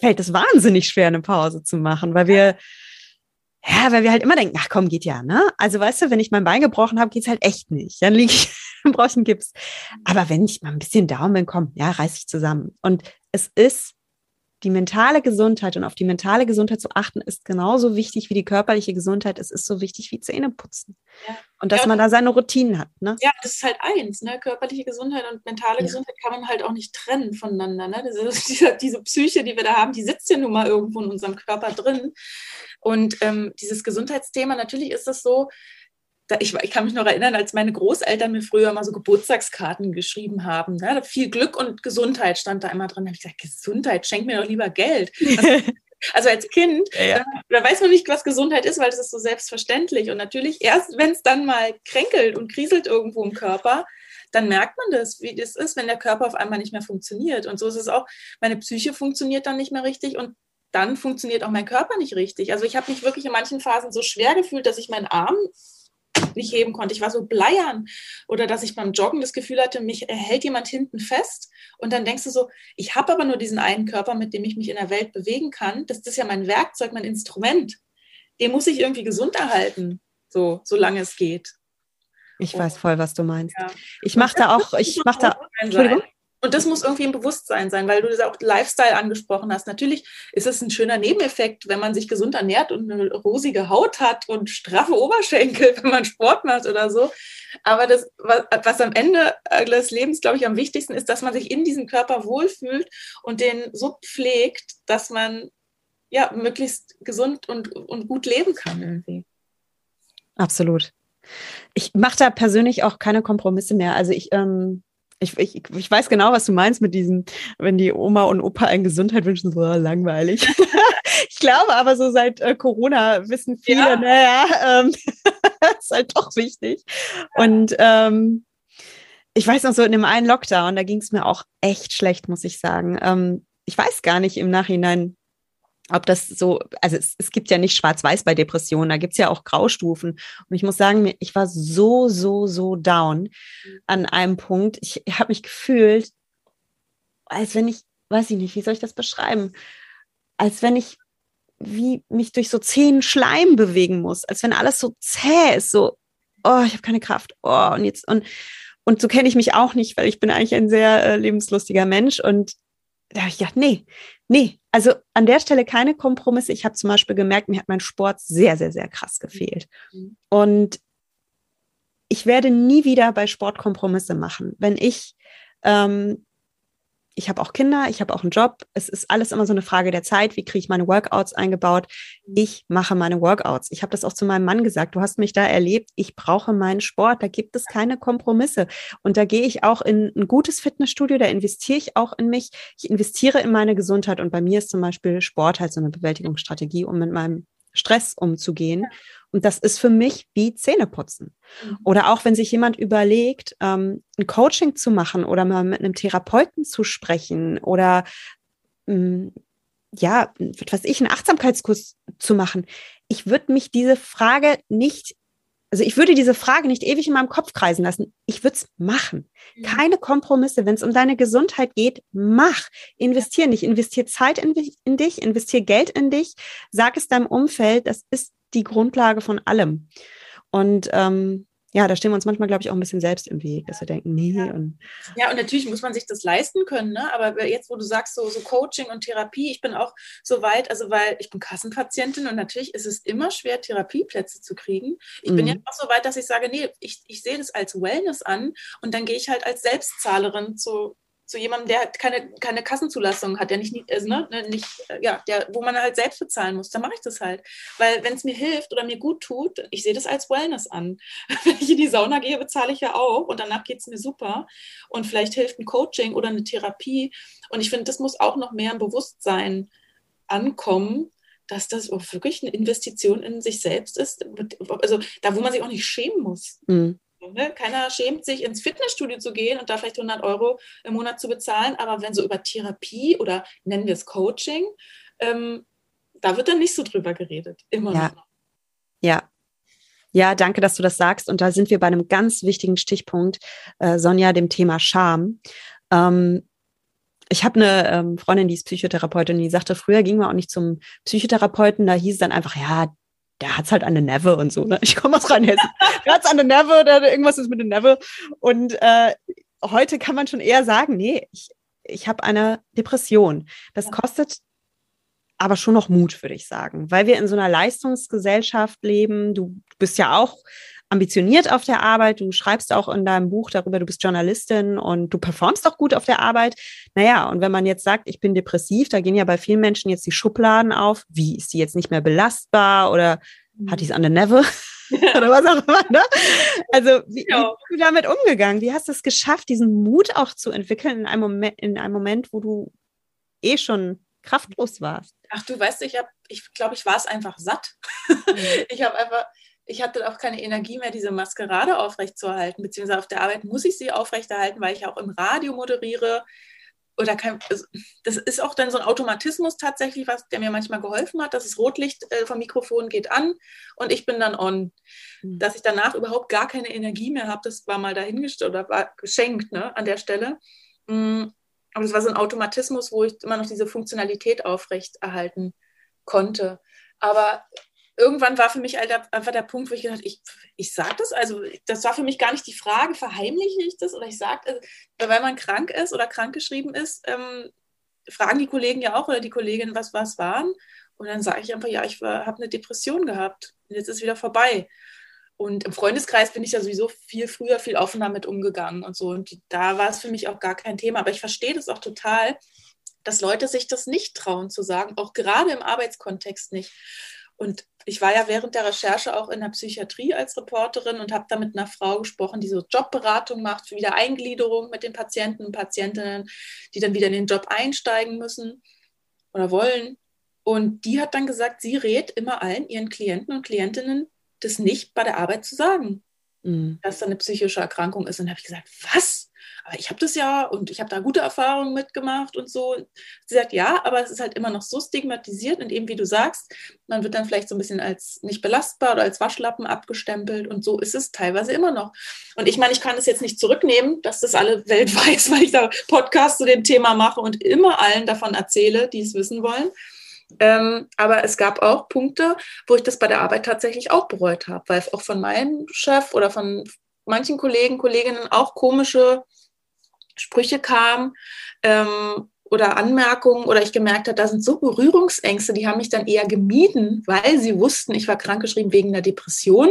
fällt es wahnsinnig schwer, eine Pause zu machen, weil wir, ja, weil wir halt immer denken, ach komm, geht ja, ne? Also weißt du, wenn ich mein Bein gebrochen habe, geht's halt echt nicht. Dann liege ich, einen Gips. Aber wenn ich mal ein bisschen down bin, komm, ja, reiß ich zusammen. Und es ist die mentale Gesundheit und auf die mentale Gesundheit zu achten, ist genauso wichtig wie die körperliche Gesundheit. Es ist so wichtig wie Zähneputzen. Ja. Und dass ja, man da seine Routinen hat. Ne? Ja, das ist halt eins. Ne? Körperliche Gesundheit und mentale ja. Gesundheit kann man halt auch nicht trennen voneinander. Ne? Diese, diese, diese, Psyche, die wir da haben, die sitzt ja nun mal irgendwo in unserem Körper drin. Und ähm, dieses Gesundheitsthema, natürlich ist das so, ich, ich, kann mich noch erinnern, als meine Großeltern mir früher mal so Geburtstagskarten geschrieben haben. Ne? Viel Glück und Gesundheit stand da immer drin. Da habe ich gesagt, Gesundheit, schenk mir doch lieber Geld. Also, als Kind, ja, ja. Da, da, weiß man nicht, was Gesundheit ist, weil das ist so selbstverständlich. Und natürlich erst, wenn es dann mal kränkelt und kriselt irgendwo im Körper, dann merkt man das, wie das ist, wenn der Körper auf einmal nicht mehr funktioniert. Und so ist es auch, meine Psyche funktioniert dann nicht mehr richtig und dann funktioniert auch mein Körper nicht richtig. Also ich habe mich wirklich in manchen Phasen so schwer gefühlt, dass ich meinen Arm nicht heben konnte. Ich war so bleiern. Oder dass ich beim Joggen das Gefühl hatte, mich hält jemand hinten fest. Und dann denkst du so, ich habe aber nur diesen einen Körper, mit dem ich mich in der Welt bewegen kann. Das, ist ja mein Werkzeug, mein Instrument. Den muss ich irgendwie gesund erhalten, so solange es geht. Ich weiß voll, was du meinst. Ja. Ich mache da auch, ich mache da. Entschuldigung. Und das muss irgendwie ein Bewusstsein sein, weil du das auch Lifestyle angesprochen hast. Natürlich ist es ein schöner Nebeneffekt, wenn man sich gesund ernährt und eine rosige Haut hat und straffe Oberschenkel, wenn man Sport macht oder so. Aber das, was, was am Ende des Lebens, glaube ich, am wichtigsten ist, dass man sich in diesem Körper wohlfühlt und den so pflegt, dass man ja möglichst gesund und, und gut leben kann irgendwie. Absolut. Ich mache da persönlich auch keine Kompromisse mehr. Also ich ähm ich, ich, ich weiß genau, was du meinst mit diesem, wenn die Oma und Opa eine Gesundheit wünschen, so langweilig. ich glaube aber so seit äh, Corona wissen viele, ja. naja, ähm, ist halt doch wichtig. Und ähm, ich weiß noch so in dem einen Lockdown, da ging es mir auch echt schlecht, muss ich sagen. Ähm, ich weiß gar nicht im Nachhinein, ob das so, also es, es gibt ja nicht schwarz-weiß bei Depressionen, da gibt es ja auch Graustufen. Und ich muss sagen, ich war so, so, so down an einem Punkt. Ich habe mich gefühlt, als wenn ich, weiß ich nicht, wie soll ich das beschreiben? Als wenn ich wie mich durch so zehn Schleim bewegen muss, als wenn alles so zäh ist, so, oh, ich habe keine Kraft, oh, und jetzt, und, und so kenne ich mich auch nicht, weil ich bin eigentlich ein sehr äh, lebenslustiger Mensch und da habe ich gedacht, nee, nee, also an der Stelle keine Kompromisse. Ich habe zum Beispiel gemerkt, mir hat mein Sport sehr, sehr, sehr krass gefehlt. Mhm. Und ich werde nie wieder bei Sport Kompromisse machen. Wenn ich ähm, ich habe auch Kinder, ich habe auch einen Job. Es ist alles immer so eine Frage der Zeit. Wie kriege ich meine Workouts eingebaut? Ich mache meine Workouts. Ich habe das auch zu meinem Mann gesagt. Du hast mich da erlebt. Ich brauche meinen Sport. Da gibt es keine Kompromisse. Und da gehe ich auch in ein gutes Fitnessstudio. Da investiere ich auch in mich. Ich investiere in meine Gesundheit. Und bei mir ist zum Beispiel Sport halt so eine Bewältigungsstrategie, um mit meinem Stress umzugehen. Und das ist für mich wie Zähneputzen. Mhm. Oder auch wenn sich jemand überlegt, ähm, ein Coaching zu machen oder mal mit einem Therapeuten zu sprechen oder ähm, ja, was ich, einen Achtsamkeitskurs zu machen. Ich würde mich diese Frage nicht also ich würde diese Frage nicht ewig in meinem Kopf kreisen lassen. Ich würde es machen. Mhm. Keine Kompromisse. Wenn es um deine Gesundheit geht, mach. Investier nicht. Investier Zeit in, in dich, investier Geld in dich. Sag es deinem Umfeld. Das ist die Grundlage von allem. Und ähm, ja, da stehen wir uns manchmal, glaube ich, auch ein bisschen selbst im Weg, dass wir denken, nee. Ja. Und, ja, und natürlich muss man sich das leisten können, ne? aber jetzt, wo du sagst, so, so Coaching und Therapie, ich bin auch so weit, also weil ich bin Kassenpatientin und natürlich ist es immer schwer, Therapieplätze zu kriegen. Ich mhm. bin jetzt auch so weit, dass ich sage, nee, ich, ich sehe das als Wellness an und dann gehe ich halt als Selbstzahlerin zu zu jemandem, der keine, keine Kassenzulassung hat, der nicht, also, ne, ne, nicht, äh, ja, der, wo man halt selbst bezahlen muss, dann mache ich das halt. Weil wenn es mir hilft oder mir gut tut, ich sehe das als Wellness an. wenn ich in die Sauna gehe, bezahle ich ja auch und danach geht es mir super. Und vielleicht hilft ein Coaching oder eine Therapie. Und ich finde, das muss auch noch mehr im Bewusstsein ankommen, dass das wirklich eine Investition in sich selbst ist. Also da, wo man sich auch nicht schämen muss. Mhm. Ne? Keiner schämt sich, ins Fitnessstudio zu gehen und da vielleicht 100 Euro im Monat zu bezahlen. Aber wenn so über Therapie oder nennen wir es Coaching, ähm, da wird dann nicht so drüber geredet. Immer ja. noch. Ja. Ja, danke, dass du das sagst. Und da sind wir bei einem ganz wichtigen Stichpunkt, äh, Sonja, dem Thema Scham. Ähm, ich habe eine ähm, Freundin, die ist Psychotherapeutin, die sagte, früher ging man auch nicht zum Psychotherapeuten, da hieß es dann einfach, ja, der hat's halt an der Neve und so. Ne? Ich komme aus Rheinhessen. der hat's an der Neve, oder irgendwas ist mit der Neve. Und äh, heute kann man schon eher sagen, nee, ich, ich habe eine Depression. Das kostet aber schon noch Mut, würde ich sagen, weil wir in so einer Leistungsgesellschaft leben. Du bist ja auch ambitioniert auf der Arbeit, du schreibst auch in deinem Buch darüber, du bist Journalistin und du performst auch gut auf der Arbeit. Naja, und wenn man jetzt sagt, ich bin depressiv, da gehen ja bei vielen Menschen jetzt die Schubladen auf. Wie ist die jetzt nicht mehr belastbar oder hat die es an der Neve? oder was auch immer, ne? Also, wie, ja. wie bist du damit umgegangen? Wie hast du es geschafft, diesen Mut auch zu entwickeln in einem Moment, in einem Moment, wo du eh schon kraftlos warst? Ach, du weißt, ich habe, ich glaube, ich war es einfach satt. Mhm. ich habe einfach, ich hatte auch keine Energie mehr, diese Maskerade aufrechtzuerhalten, beziehungsweise auf der Arbeit muss ich sie aufrechterhalten, weil ich auch im Radio moderiere. Oder kein, also, das ist auch dann so ein Automatismus tatsächlich, was der mir manchmal geholfen hat, dass das Rotlicht äh, vom Mikrofon geht an und ich bin dann on. Mhm. Dass ich danach überhaupt gar keine Energie mehr habe, das war mal dahingestellt oder war geschenkt ne, an der Stelle. Mhm. Aber das war so ein Automatismus, wo ich immer noch diese Funktionalität aufrechterhalten konnte. Aber irgendwann war für mich einfach der Punkt, wo ich gedacht ich, ich sage das, also das war für mich gar nicht die Frage, verheimliche ich das oder ich sage, also, weil man krank ist oder krankgeschrieben ist, ähm, fragen die Kollegen ja auch oder die Kolleginnen, was was waren. Und dann sage ich einfach, ja, ich habe eine Depression gehabt und jetzt ist es wieder vorbei. Und im Freundeskreis bin ich ja sowieso viel früher, viel offener mit umgegangen und so. Und da war es für mich auch gar kein Thema. Aber ich verstehe das auch total, dass Leute sich das nicht trauen zu sagen, auch gerade im Arbeitskontext nicht. Und ich war ja während der Recherche auch in der Psychiatrie als Reporterin und habe da mit einer Frau gesprochen, die so Jobberatung macht für Wiedereingliederung mit den Patienten und Patientinnen, die dann wieder in den Job einsteigen müssen oder wollen. Und die hat dann gesagt, sie rät immer allen ihren Klienten und Klientinnen, das nicht bei der Arbeit zu sagen, mhm. dass da eine psychische Erkrankung ist. Und da habe ich gesagt, was? Aber ich habe das ja und ich habe da gute Erfahrungen mitgemacht und so. Sie sagt, ja, aber es ist halt immer noch so stigmatisiert und eben wie du sagst, man wird dann vielleicht so ein bisschen als nicht belastbar oder als Waschlappen abgestempelt und so ist es teilweise immer noch. Und ich meine, ich kann es jetzt nicht zurücknehmen, dass das alle Welt weiß, weil ich da Podcasts zu dem Thema mache und immer allen davon erzähle, die es wissen wollen. Ähm, aber es gab auch Punkte, wo ich das bei der Arbeit tatsächlich auch bereut habe, weil auch von meinem Chef oder von manchen Kollegen, Kolleginnen auch komische Sprüche kamen ähm, oder Anmerkungen oder ich gemerkt habe, da sind so Berührungsängste, die haben mich dann eher gemieden, weil sie wussten, ich war krankgeschrieben wegen einer Depression.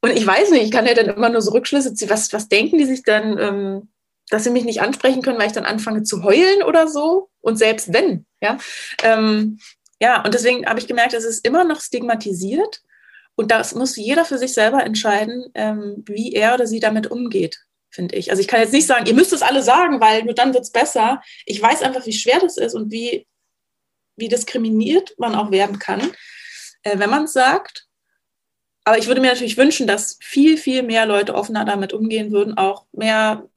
Und ich weiß nicht, ich kann ja dann immer nur so Rückschlüsse ziehen, was, was denken die sich dann, ähm, dass sie mich nicht ansprechen können, weil ich dann anfange zu heulen oder so? Und selbst wenn, ja. Ähm, ja, und deswegen habe ich gemerkt, es ist immer noch stigmatisiert. Und das muss jeder für sich selber entscheiden, ähm, wie er oder sie damit umgeht finde ich. Also ich kann jetzt nicht sagen, ihr müsst es alle sagen, weil nur dann wird es besser. Ich weiß einfach, wie schwer das ist und wie, wie diskriminiert man auch werden kann, äh, wenn man es sagt. Aber ich würde mir natürlich wünschen, dass viel, viel mehr Leute offener damit umgehen würden, auch mehr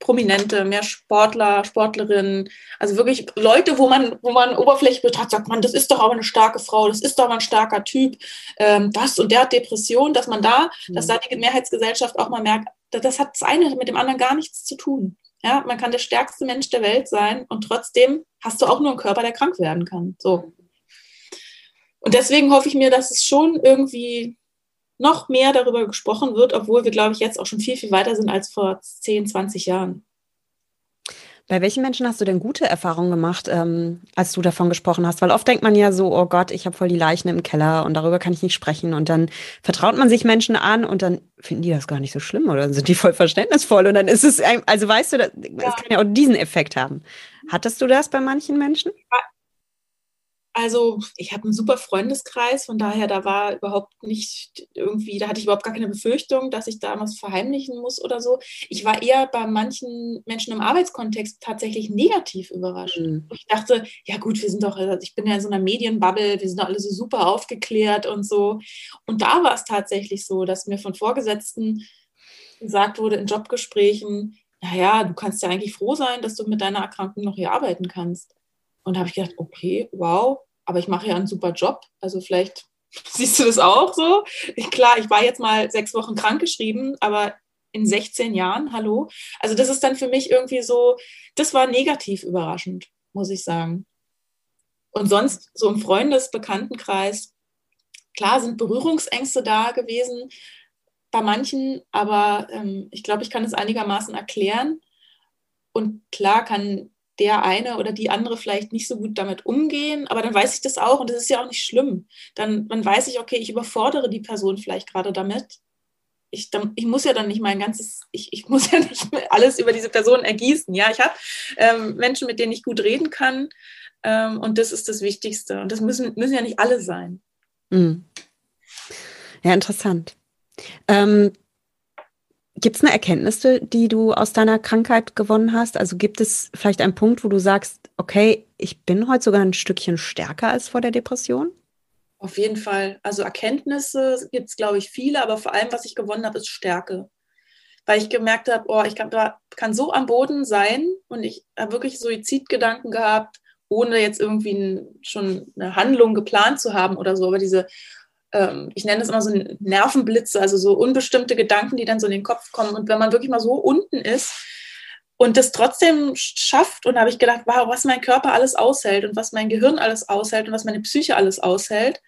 Prominente, mehr Sportler, Sportlerinnen, also wirklich Leute, wo man, wo man Oberfläche betrachtet, sagt man, das ist doch aber eine starke Frau, das ist doch ein starker Typ, ähm, das und der hat Depression, dass man da, mhm. dass da die Mehrheitsgesellschaft auch mal merkt, das hat das eine mit dem anderen gar nichts zu tun. Ja, man kann der stärkste Mensch der Welt sein und trotzdem hast du auch nur einen Körper, der krank werden kann. So. Und deswegen hoffe ich mir, dass es schon irgendwie noch mehr darüber gesprochen wird, obwohl wir, glaube ich, jetzt auch schon viel, viel weiter sind als vor 10, 20 Jahren. Bei welchen Menschen hast du denn gute Erfahrungen gemacht, ähm, als du davon gesprochen hast? Weil oft denkt man ja so, oh Gott, ich habe voll die Leichen im Keller und darüber kann ich nicht sprechen. Und dann vertraut man sich Menschen an und dann finden die das gar nicht so schlimm oder dann sind die voll verständnisvoll. Und dann ist es, also weißt du, das, ja. kann ja auch diesen Effekt haben. Hattest du das bei manchen Menschen? Also ich habe einen super Freundeskreis, von daher da war überhaupt nicht irgendwie, da hatte ich überhaupt gar keine Befürchtung, dass ich da was verheimlichen muss oder so. Ich war eher bei manchen Menschen im Arbeitskontext tatsächlich negativ überrascht. Mhm. Ich dachte, ja gut, wir sind doch, also ich bin ja in so einer Medienbubble, wir sind doch alle so super aufgeklärt und so. Und da war es tatsächlich so, dass mir von Vorgesetzten gesagt wurde in Jobgesprächen, naja, du kannst ja eigentlich froh sein, dass du mit deiner Erkrankung noch hier arbeiten kannst. Und da habe ich gedacht, okay, wow, aber ich mache ja einen super Job. Also vielleicht siehst du das auch so. Ich, klar, ich war jetzt mal sechs Wochen krankgeschrieben, aber in 16 Jahren, hallo. Also das ist dann für mich irgendwie so, das war negativ überraschend, muss ich sagen. Und sonst so im Freundes-, Bekanntenkreis, klar sind Berührungsängste da gewesen bei manchen, aber ähm, ich glaube, ich kann es einigermaßen erklären. Und klar kann der eine oder die andere vielleicht nicht so gut damit umgehen, aber dann weiß ich das auch und das ist ja auch nicht schlimm. Dann, dann weiß ich, okay, ich überfordere die Person vielleicht gerade damit. Ich, dann, ich muss ja dann nicht mein ganzes, ich, ich muss ja nicht alles über diese Person ergießen. Ja, ich habe ähm, Menschen, mit denen ich gut reden kann ähm, und das ist das Wichtigste. Und das müssen, müssen ja nicht alle sein. Mhm. Ja, interessant. Ähm, Gibt es eine Erkenntnis, die du aus deiner Krankheit gewonnen hast? Also gibt es vielleicht einen Punkt, wo du sagst, okay, ich bin heute sogar ein Stückchen stärker als vor der Depression? Auf jeden Fall. Also Erkenntnisse gibt es, glaube ich, viele, aber vor allem, was ich gewonnen habe, ist Stärke. Weil ich gemerkt habe, oh, ich kann, kann so am Boden sein und ich habe wirklich Suizidgedanken gehabt, ohne jetzt irgendwie schon eine Handlung geplant zu haben oder so. Aber diese ähm, ich nenne es immer so Nervenblitze, also so unbestimmte Gedanken, die dann so in den Kopf kommen. Und wenn man wirklich mal so unten ist und das trotzdem schafft, und da habe ich gedacht, wow, was mein Körper alles aushält und was mein Gehirn alles aushält und was meine Psyche alles aushält.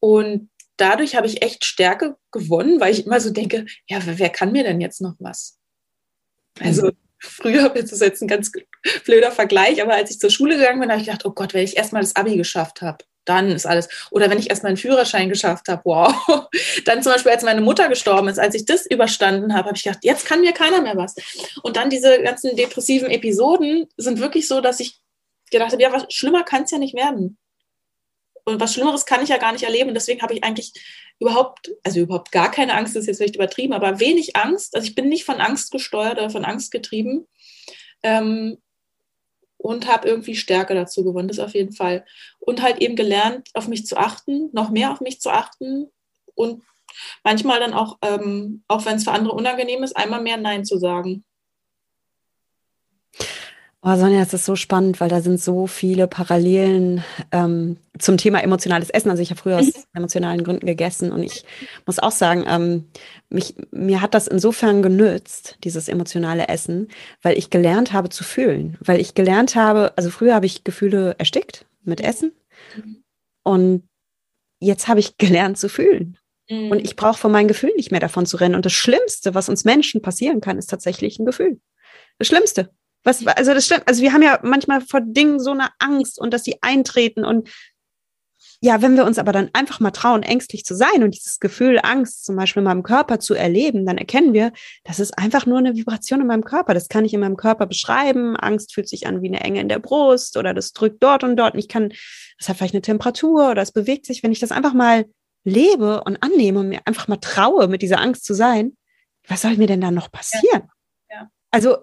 Und dadurch habe ich echt Stärke gewonnen, weil ich immer so denke, ja, wer kann mir denn jetzt noch was? Also früher, das ist jetzt ein ganz blöder Vergleich, aber als ich zur Schule gegangen bin, habe ich gedacht, oh Gott, wenn ich erstmal das Abi geschafft habe, dann ist alles. Oder wenn ich erst meinen Führerschein geschafft habe, wow. Dann zum Beispiel, als meine Mutter gestorben ist, als ich das überstanden habe, habe ich gedacht, jetzt kann mir keiner mehr was. Und dann diese ganzen depressiven Episoden sind wirklich so, dass ich gedacht habe, ja, was schlimmer kann es ja nicht werden. Und was Schlimmeres kann ich ja gar nicht erleben. Und deswegen habe ich eigentlich überhaupt, also überhaupt gar keine Angst, das ist jetzt vielleicht übertrieben, aber wenig Angst. Also ich bin nicht von Angst gesteuert oder von Angst getrieben. Ähm, und habe irgendwie Stärke dazu gewonnen, das auf jeden Fall. Und halt eben gelernt, auf mich zu achten, noch mehr auf mich zu achten und manchmal dann auch, ähm, auch wenn es für andere unangenehm ist, einmal mehr Nein zu sagen. Oh, Sonja, es ist so spannend, weil da sind so viele Parallelen ähm, zum Thema emotionales Essen. Also ich habe früher aus emotionalen Gründen gegessen und ich muss auch sagen, ähm, mich, mir hat das insofern genützt, dieses emotionale Essen, weil ich gelernt habe zu fühlen. Weil ich gelernt habe, also früher habe ich Gefühle erstickt mit Essen mhm. und jetzt habe ich gelernt zu fühlen. Mhm. Und ich brauche von meinen Gefühlen nicht mehr davon zu rennen. Und das Schlimmste, was uns Menschen passieren kann, ist tatsächlich ein Gefühl. Das Schlimmste. Was, also das stimmt. Also wir haben ja manchmal vor Dingen so eine Angst und dass sie eintreten und ja, wenn wir uns aber dann einfach mal trauen, ängstlich zu sein und dieses Gefühl, Angst zum Beispiel in meinem Körper zu erleben, dann erkennen wir, das ist einfach nur eine Vibration in meinem Körper. Das kann ich in meinem Körper beschreiben. Angst fühlt sich an wie eine Enge in der Brust oder das drückt dort und dort. Und ich kann, das hat vielleicht eine Temperatur oder es bewegt sich. Wenn ich das einfach mal lebe und annehme und mir einfach mal traue, mit dieser Angst zu sein, was soll mir denn da noch passieren? Ja. Ja. Also,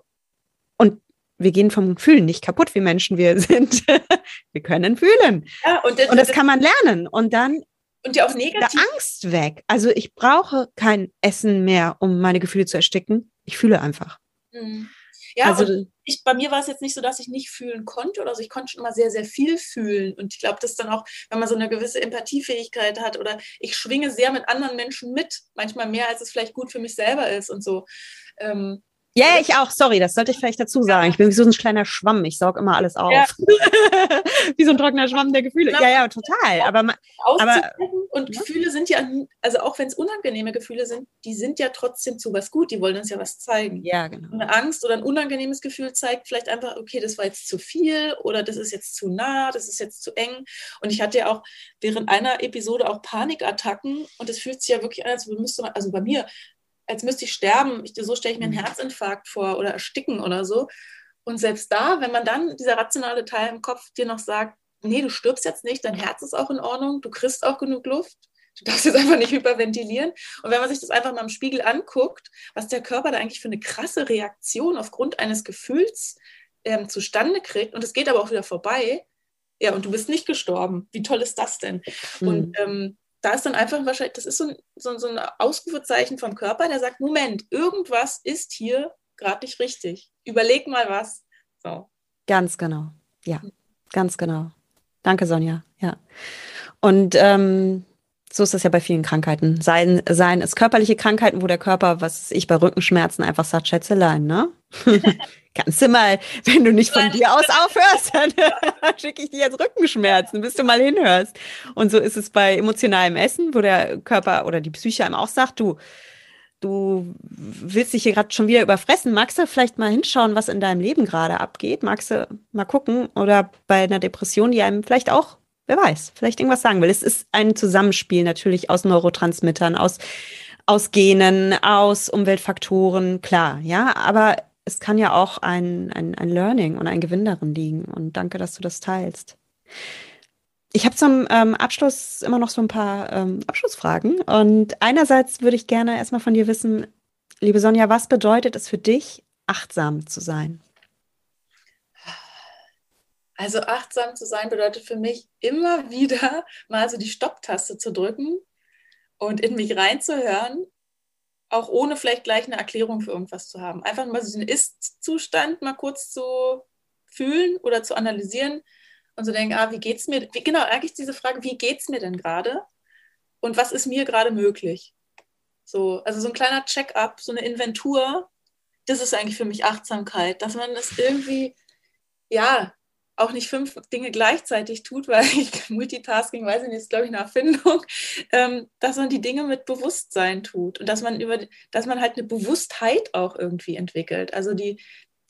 wir gehen vom Fühlen nicht kaputt, wie Menschen wir sind. wir können fühlen. Ja, und, das, und das kann man lernen. Und dann und ja auch negativ. Angst weg. Also ich brauche kein Essen mehr, um meine Gefühle zu ersticken. Ich fühle einfach. Mhm. Ja, also, ich, bei mir war es jetzt nicht so, dass ich nicht fühlen konnte oder so. Ich konnte schon immer sehr, sehr viel fühlen. Und ich glaube, das dann auch, wenn man so eine gewisse Empathiefähigkeit hat oder ich schwinge sehr mit anderen Menschen mit, manchmal mehr, als es vielleicht gut für mich selber ist und so. Ähm, ja, ich auch. Sorry, das sollte ich vielleicht dazu sagen. Ich bin wie so ein kleiner Schwamm. Ich saug immer alles auf. Ja. wie so ein trockener Schwamm der Gefühle. Ja, ja, total. Aber, aber und Gefühle sind ja, also auch wenn es unangenehme Gefühle sind, die sind ja trotzdem zu was gut. Die wollen uns ja was zeigen. Ja, genau. Eine Angst oder ein unangenehmes Gefühl zeigt vielleicht einfach, okay, das war jetzt zu viel oder das ist jetzt zu nah, das ist jetzt zu eng. Und ich hatte ja auch während einer Episode auch Panikattacken und es fühlt sich ja wirklich an, als müsste man, also bei mir, als müsste ich sterben. Ich, so stelle ich mir einen mhm. Herzinfarkt vor oder ersticken oder so. Und selbst da, wenn man dann dieser rationale Teil im Kopf dir noch sagt, nee, du stirbst jetzt nicht, dein Herz ist auch in Ordnung, du kriegst auch genug Luft, du darfst jetzt einfach nicht hyperventilieren. Und wenn man sich das einfach mal im Spiegel anguckt, was der Körper da eigentlich für eine krasse Reaktion aufgrund eines Gefühls ähm, zustande kriegt, und es geht aber auch wieder vorbei, ja, und du bist nicht gestorben. Wie toll ist das denn? Mhm. Und ähm, da ist dann einfach wahrscheinlich, das ist so ein, so, so ein Ausrufezeichen vom Körper, der sagt, Moment, irgendwas ist hier gerade nicht richtig. Überleg mal was. So. Ganz genau. Ja, ganz genau. Danke, Sonja. Ja. Und ähm, so ist das ja bei vielen Krankheiten. Seien, seien es körperliche Krankheiten, wo der Körper, was ich bei Rückenschmerzen einfach sagt, Schätzelein, ne? Kannst du mal, wenn du nicht von dir aus aufhörst, dann schicke ich dir jetzt Rückenschmerzen, bis du mal hinhörst. Und so ist es bei emotionalem Essen, wo der Körper oder die Psyche einem auch sagt, du, du willst dich hier gerade schon wieder überfressen. Magst du vielleicht mal hinschauen, was in deinem Leben gerade abgeht? Magst du mal gucken? Oder bei einer Depression, die einem vielleicht auch wer weiß, vielleicht irgendwas sagen will. Es ist ein Zusammenspiel natürlich aus Neurotransmittern, aus, aus Genen, aus Umweltfaktoren, klar, ja, aber es kann ja auch ein, ein, ein Learning und ein Gewinn darin liegen. Und danke, dass du das teilst. Ich habe zum ähm, Abschluss immer noch so ein paar ähm, Abschlussfragen. Und einerseits würde ich gerne erstmal von dir wissen, liebe Sonja, was bedeutet es für dich, achtsam zu sein? Also achtsam zu sein bedeutet für mich immer wieder mal so die Stopptaste zu drücken und in mich reinzuhören, auch ohne vielleicht gleich eine Erklärung für irgendwas zu haben. Einfach mal so den Ist-Zustand mal kurz zu fühlen oder zu analysieren und zu so denken, ah, wie geht's mir? Wie, genau, eigentlich diese Frage, wie geht's mir denn gerade? Und was ist mir gerade möglich? So, also so ein kleiner Check-up, so eine Inventur, das ist eigentlich für mich Achtsamkeit, dass man das irgendwie, ja, auch nicht fünf Dinge gleichzeitig tut, weil ich, Multitasking, weiß ich nicht, ist glaube ich eine Erfindung, ähm, dass man die Dinge mit Bewusstsein tut und dass man über, dass man halt eine Bewusstheit auch irgendwie entwickelt. Also die,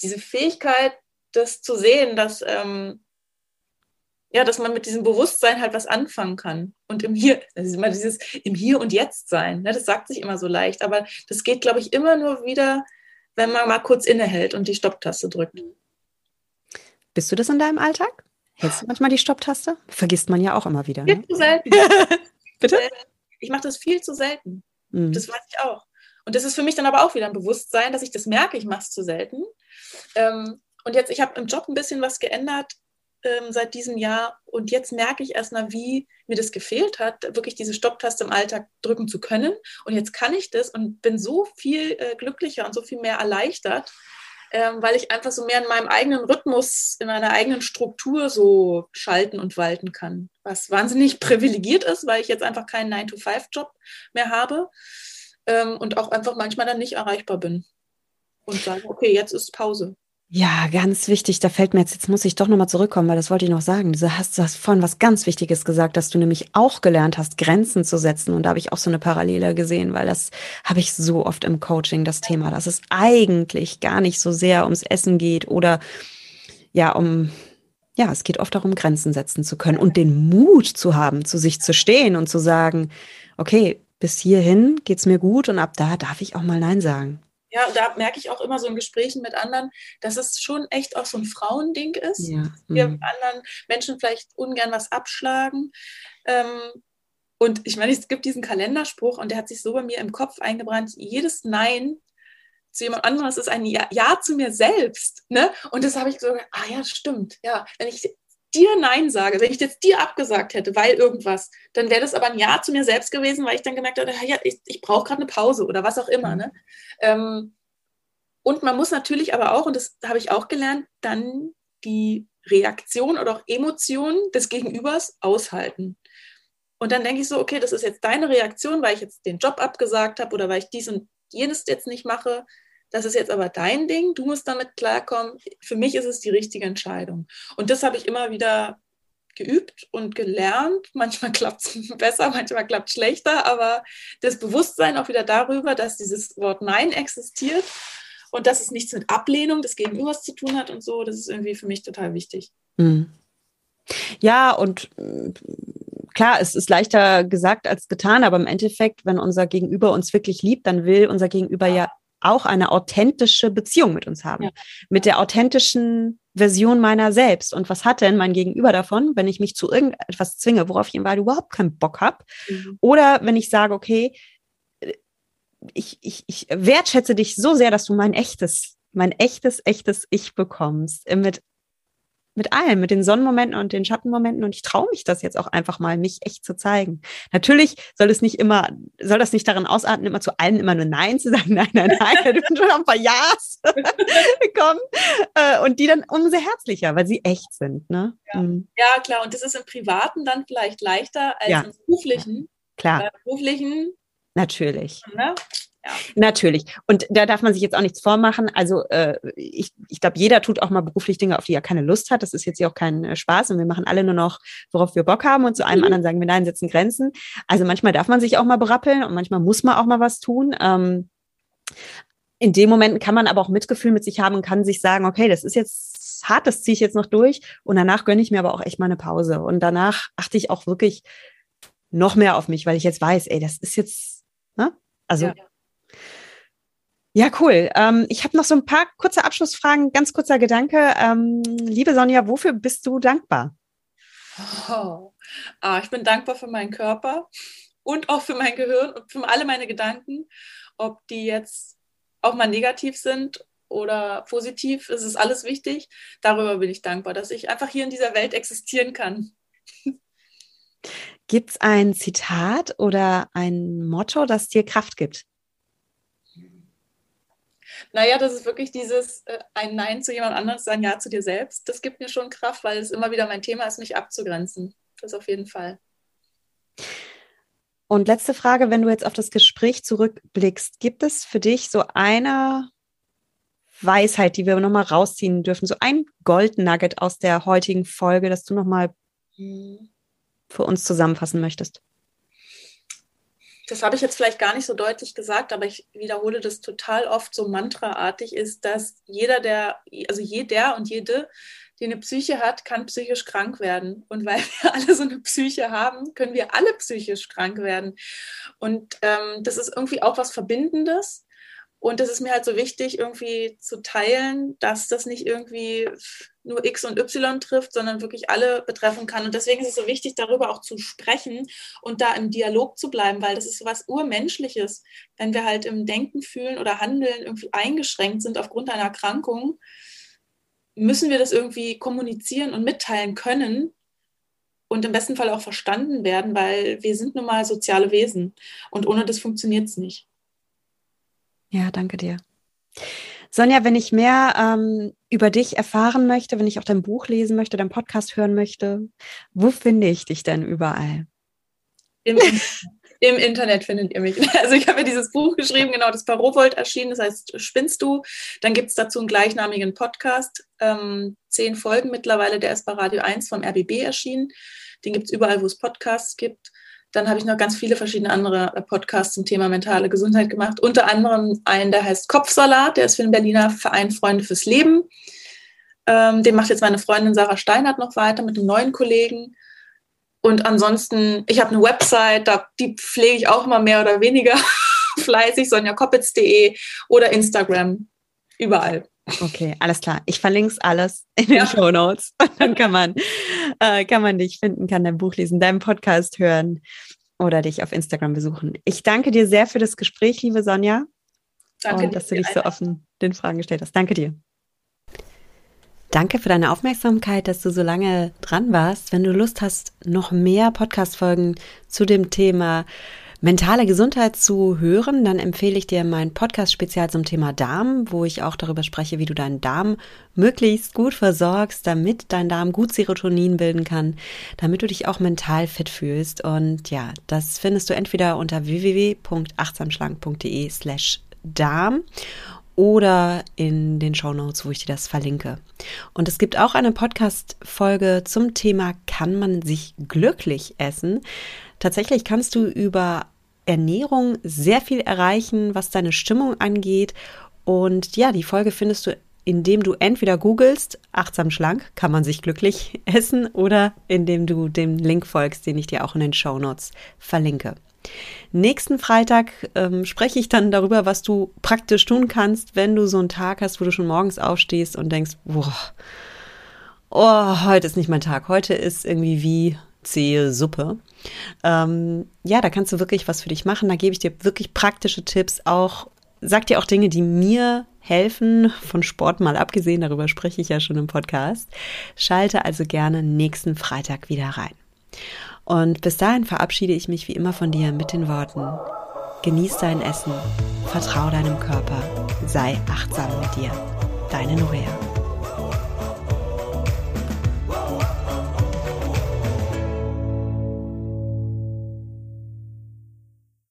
diese Fähigkeit, das zu sehen, dass, ähm, ja, dass man mit diesem Bewusstsein halt was anfangen kann. Und im Hier, das ist immer dieses im Hier und Jetzt sein. Ne? Das sagt sich immer so leicht, aber das geht, glaube ich, immer nur wieder, wenn man mal kurz innehält und die Stopptaste drückt. Bist du das in deinem Alltag? Hältst du manchmal die Stopptaste? Vergisst man ja auch immer wieder. Ne? Viel zu selten. Bitte? Ich mache das viel zu selten. Mhm. Das weiß ich auch. Und das ist für mich dann aber auch wieder ein Bewusstsein, dass ich das merke, ich mache es zu selten. Ähm, und jetzt, ich habe im Job ein bisschen was geändert ähm, seit diesem Jahr. Und jetzt merke ich erstmal, wie mir das gefehlt hat, wirklich diese Stopptaste im Alltag drücken zu können. Und jetzt kann ich das und bin so viel äh, glücklicher und so viel mehr erleichtert, ähm, weil ich einfach so mehr in meinem eigenen Rhythmus, in meiner eigenen Struktur so schalten und walten kann. Was wahnsinnig privilegiert ist, weil ich jetzt einfach keinen 9-to-5-Job mehr habe ähm, und auch einfach manchmal dann nicht erreichbar bin. Und sage, okay, jetzt ist Pause. Ja, ganz wichtig. Da fällt mir jetzt, jetzt muss ich doch nochmal zurückkommen, weil das wollte ich noch sagen. Du hast, du hast vorhin was ganz Wichtiges gesagt, dass du nämlich auch gelernt hast, Grenzen zu setzen. Und da habe ich auch so eine Parallele gesehen, weil das habe ich so oft im Coaching, das Thema, dass es eigentlich gar nicht so sehr ums Essen geht oder ja, um, ja, es geht oft darum, Grenzen setzen zu können und den Mut zu haben, zu sich zu stehen und zu sagen, okay, bis hierhin geht's mir gut und ab da darf ich auch mal Nein sagen. Ja, da merke ich auch immer so in Gesprächen mit anderen, dass es schon echt auch so ein Frauending ist. Ja. Wir mhm. anderen Menschen vielleicht ungern was abschlagen. Ähm, und ich meine, es gibt diesen Kalenderspruch und der hat sich so bei mir im Kopf eingebrannt. Jedes Nein zu jemand anderem ist ein Ja, ja zu mir selbst. Ne? Und das habe ich so, ah ja, stimmt. Ja, wenn ich dir Nein sage, wenn ich jetzt dir abgesagt hätte, weil irgendwas, dann wäre das aber ein Ja zu mir selbst gewesen, weil ich dann gemerkt habe, ja, ich, ich brauche gerade eine Pause oder was auch immer. Mhm. Ne? Ähm, und man muss natürlich aber auch, und das habe ich auch gelernt, dann die Reaktion oder auch Emotion des Gegenübers aushalten. Und dann denke ich so, okay, das ist jetzt deine Reaktion, weil ich jetzt den Job abgesagt habe oder weil ich dies und jenes jetzt nicht mache. Das ist jetzt aber dein Ding, du musst damit klarkommen. Für mich ist es die richtige Entscheidung. Und das habe ich immer wieder geübt und gelernt. Manchmal klappt es besser, manchmal klappt es schlechter, aber das Bewusstsein auch wieder darüber, dass dieses Wort Nein existiert und dass es nichts mit Ablehnung des Gegenübers zu tun hat und so, das ist irgendwie für mich total wichtig. Mhm. Ja, und mm, klar, es ist leichter gesagt als getan, aber im Endeffekt, wenn unser Gegenüber uns wirklich liebt, dann will unser Gegenüber ja, ja auch eine authentische Beziehung mit uns haben. Ja. Mit der authentischen Version meiner selbst. Und was hat denn mein Gegenüber davon, wenn ich mich zu irgendetwas zwinge, worauf ich überhaupt keinen Bock habe? Mhm. Oder wenn ich sage, okay, ich, ich, ich wertschätze dich so sehr, dass du mein echtes, mein echtes, echtes Ich bekommst. Mit mit allem, mit den Sonnenmomenten und den Schattenmomenten. Und ich traue mich das jetzt auch einfach mal, mich echt zu zeigen. Natürlich soll es nicht immer, soll das nicht daran ausarten, immer zu allen immer nur Nein zu sagen. Nein, nein, nein, da dürfen schon ein paar Ja's kommen. Äh, und die dann umso herzlicher, weil sie echt sind. Ne? Ja. Mhm. ja, klar. Und das ist im Privaten dann vielleicht leichter als ja. im beruflichen. Klar. Äh, beruflichen. Natürlich. Ne? Ja. Natürlich. Und da darf man sich jetzt auch nichts vormachen. Also äh, ich, ich glaube, jeder tut auch mal beruflich Dinge, auf die er keine Lust hat. Das ist jetzt hier auch kein äh, Spaß und wir machen alle nur noch, worauf wir Bock haben und zu einem mhm. anderen sagen wir, nein, setzen Grenzen. Also manchmal darf man sich auch mal berappeln und manchmal muss man auch mal was tun. Ähm, in dem Moment kann man aber auch Mitgefühl mit sich haben und kann sich sagen, okay, das ist jetzt hart, das ziehe ich jetzt noch durch und danach gönne ich mir aber auch echt mal eine Pause. Und danach achte ich auch wirklich noch mehr auf mich, weil ich jetzt weiß, ey, das ist jetzt, ne? Also ja. Ja, cool. Ähm, ich habe noch so ein paar kurze Abschlussfragen, ganz kurzer Gedanke. Ähm, liebe Sonja, wofür bist du dankbar? Oh. Ah, ich bin dankbar für meinen Körper und auch für mein Gehirn und für alle meine Gedanken. Ob die jetzt auch mal negativ sind oder positiv, es ist alles wichtig. Darüber bin ich dankbar, dass ich einfach hier in dieser Welt existieren kann. Gibt es ein Zitat oder ein Motto, das dir Kraft gibt? Naja, das ist wirklich dieses äh, ein Nein zu jemand anderem, ein Ja zu dir selbst. Das gibt mir schon Kraft, weil es immer wieder mein Thema ist, mich abzugrenzen. Das auf jeden Fall. Und letzte Frage, wenn du jetzt auf das Gespräch zurückblickst, gibt es für dich so eine Weisheit, die wir nochmal rausziehen dürfen, so ein Goldnugget aus der heutigen Folge, das du nochmal hm. für uns zusammenfassen möchtest? Das habe ich jetzt vielleicht gar nicht so deutlich gesagt, aber ich wiederhole das total oft so mantraartig, ist, dass jeder, der, also jeder und jede, die eine Psyche hat, kann psychisch krank werden. Und weil wir alle so eine Psyche haben, können wir alle psychisch krank werden. Und ähm, das ist irgendwie auch was Verbindendes. Und das ist mir halt so wichtig, irgendwie zu teilen, dass das nicht irgendwie nur X und Y trifft, sondern wirklich alle betreffen kann. Und deswegen ist es so wichtig, darüber auch zu sprechen und da im Dialog zu bleiben, weil das ist so was Urmenschliches. Wenn wir halt im Denken, Fühlen oder Handeln irgendwie eingeschränkt sind aufgrund einer Erkrankung, müssen wir das irgendwie kommunizieren und mitteilen können und im besten Fall auch verstanden werden, weil wir sind nun mal soziale Wesen und ohne das funktioniert es nicht. Ja, danke dir. Sonja, wenn ich mehr ähm, über dich erfahren möchte, wenn ich auch dein Buch lesen möchte, deinen Podcast hören möchte, wo finde ich dich denn überall? Im, Im Internet findet ihr mich. Also ich habe ja dieses Buch geschrieben, genau, das bei Rowold erschienen, das heißt Spinnst du? Dann gibt es dazu einen gleichnamigen Podcast, ähm, zehn Folgen mittlerweile, der ist bei Radio 1 vom RBB erschienen. Den gibt es überall, wo es Podcasts gibt. Dann habe ich noch ganz viele verschiedene andere Podcasts zum Thema mentale Gesundheit gemacht. Unter anderem einen, der heißt Kopfsalat, der ist für den Berliner Verein Freunde fürs Leben. Ähm, den macht jetzt meine Freundin Sarah Steinert noch weiter mit einem neuen Kollegen. Und ansonsten, ich habe eine Website, da, die pflege ich auch immer mehr oder weniger fleißig, sonjakoppitz.de oder Instagram, überall. Okay, alles klar. Ich verlinke es alles in den ja. Show Notes. Und dann kann man, äh, kann man dich finden, kann dein Buch lesen, deinen Podcast hören oder dich auf Instagram besuchen. Ich danke dir sehr für das Gespräch, liebe Sonja. Danke, und dass du dich so offen den Fragen gestellt hast. Danke dir. Danke für deine Aufmerksamkeit, dass du so lange dran warst. Wenn du Lust hast, noch mehr Podcast-Folgen zu dem Thema mentale Gesundheit zu hören, dann empfehle ich dir mein Podcast-Spezial zum Thema Darm, wo ich auch darüber spreche, wie du deinen Darm möglichst gut versorgst, damit dein Darm gut Serotonin bilden kann, damit du dich auch mental fit fühlst. Und ja, das findest du entweder unter www.achtsamschlank.de slash Darm oder in den Show Notes, wo ich dir das verlinke. Und es gibt auch eine Podcast-Folge zum Thema, kann man sich glücklich essen? Tatsächlich kannst du über Ernährung sehr viel erreichen, was deine Stimmung angeht. Und ja, die Folge findest du, indem du entweder googelst, achtsam schlank, kann man sich glücklich essen, oder indem du dem Link folgst, den ich dir auch in den Show Notes verlinke. Nächsten Freitag ähm, spreche ich dann darüber, was du praktisch tun kannst, wenn du so einen Tag hast, wo du schon morgens aufstehst und denkst, boah, oh, heute ist nicht mein Tag, heute ist irgendwie wie zähe Suppe. Ähm, ja, da kannst du wirklich was für dich machen. Da gebe ich dir wirklich praktische Tipps, auch sag dir auch Dinge, die mir helfen, von Sport mal abgesehen, darüber spreche ich ja schon im Podcast. Schalte also gerne nächsten Freitag wieder rein. Und bis dahin verabschiede ich mich wie immer von dir mit den Worten, genieß dein Essen, vertrau deinem Körper, sei achtsam mit dir. Deine Norea.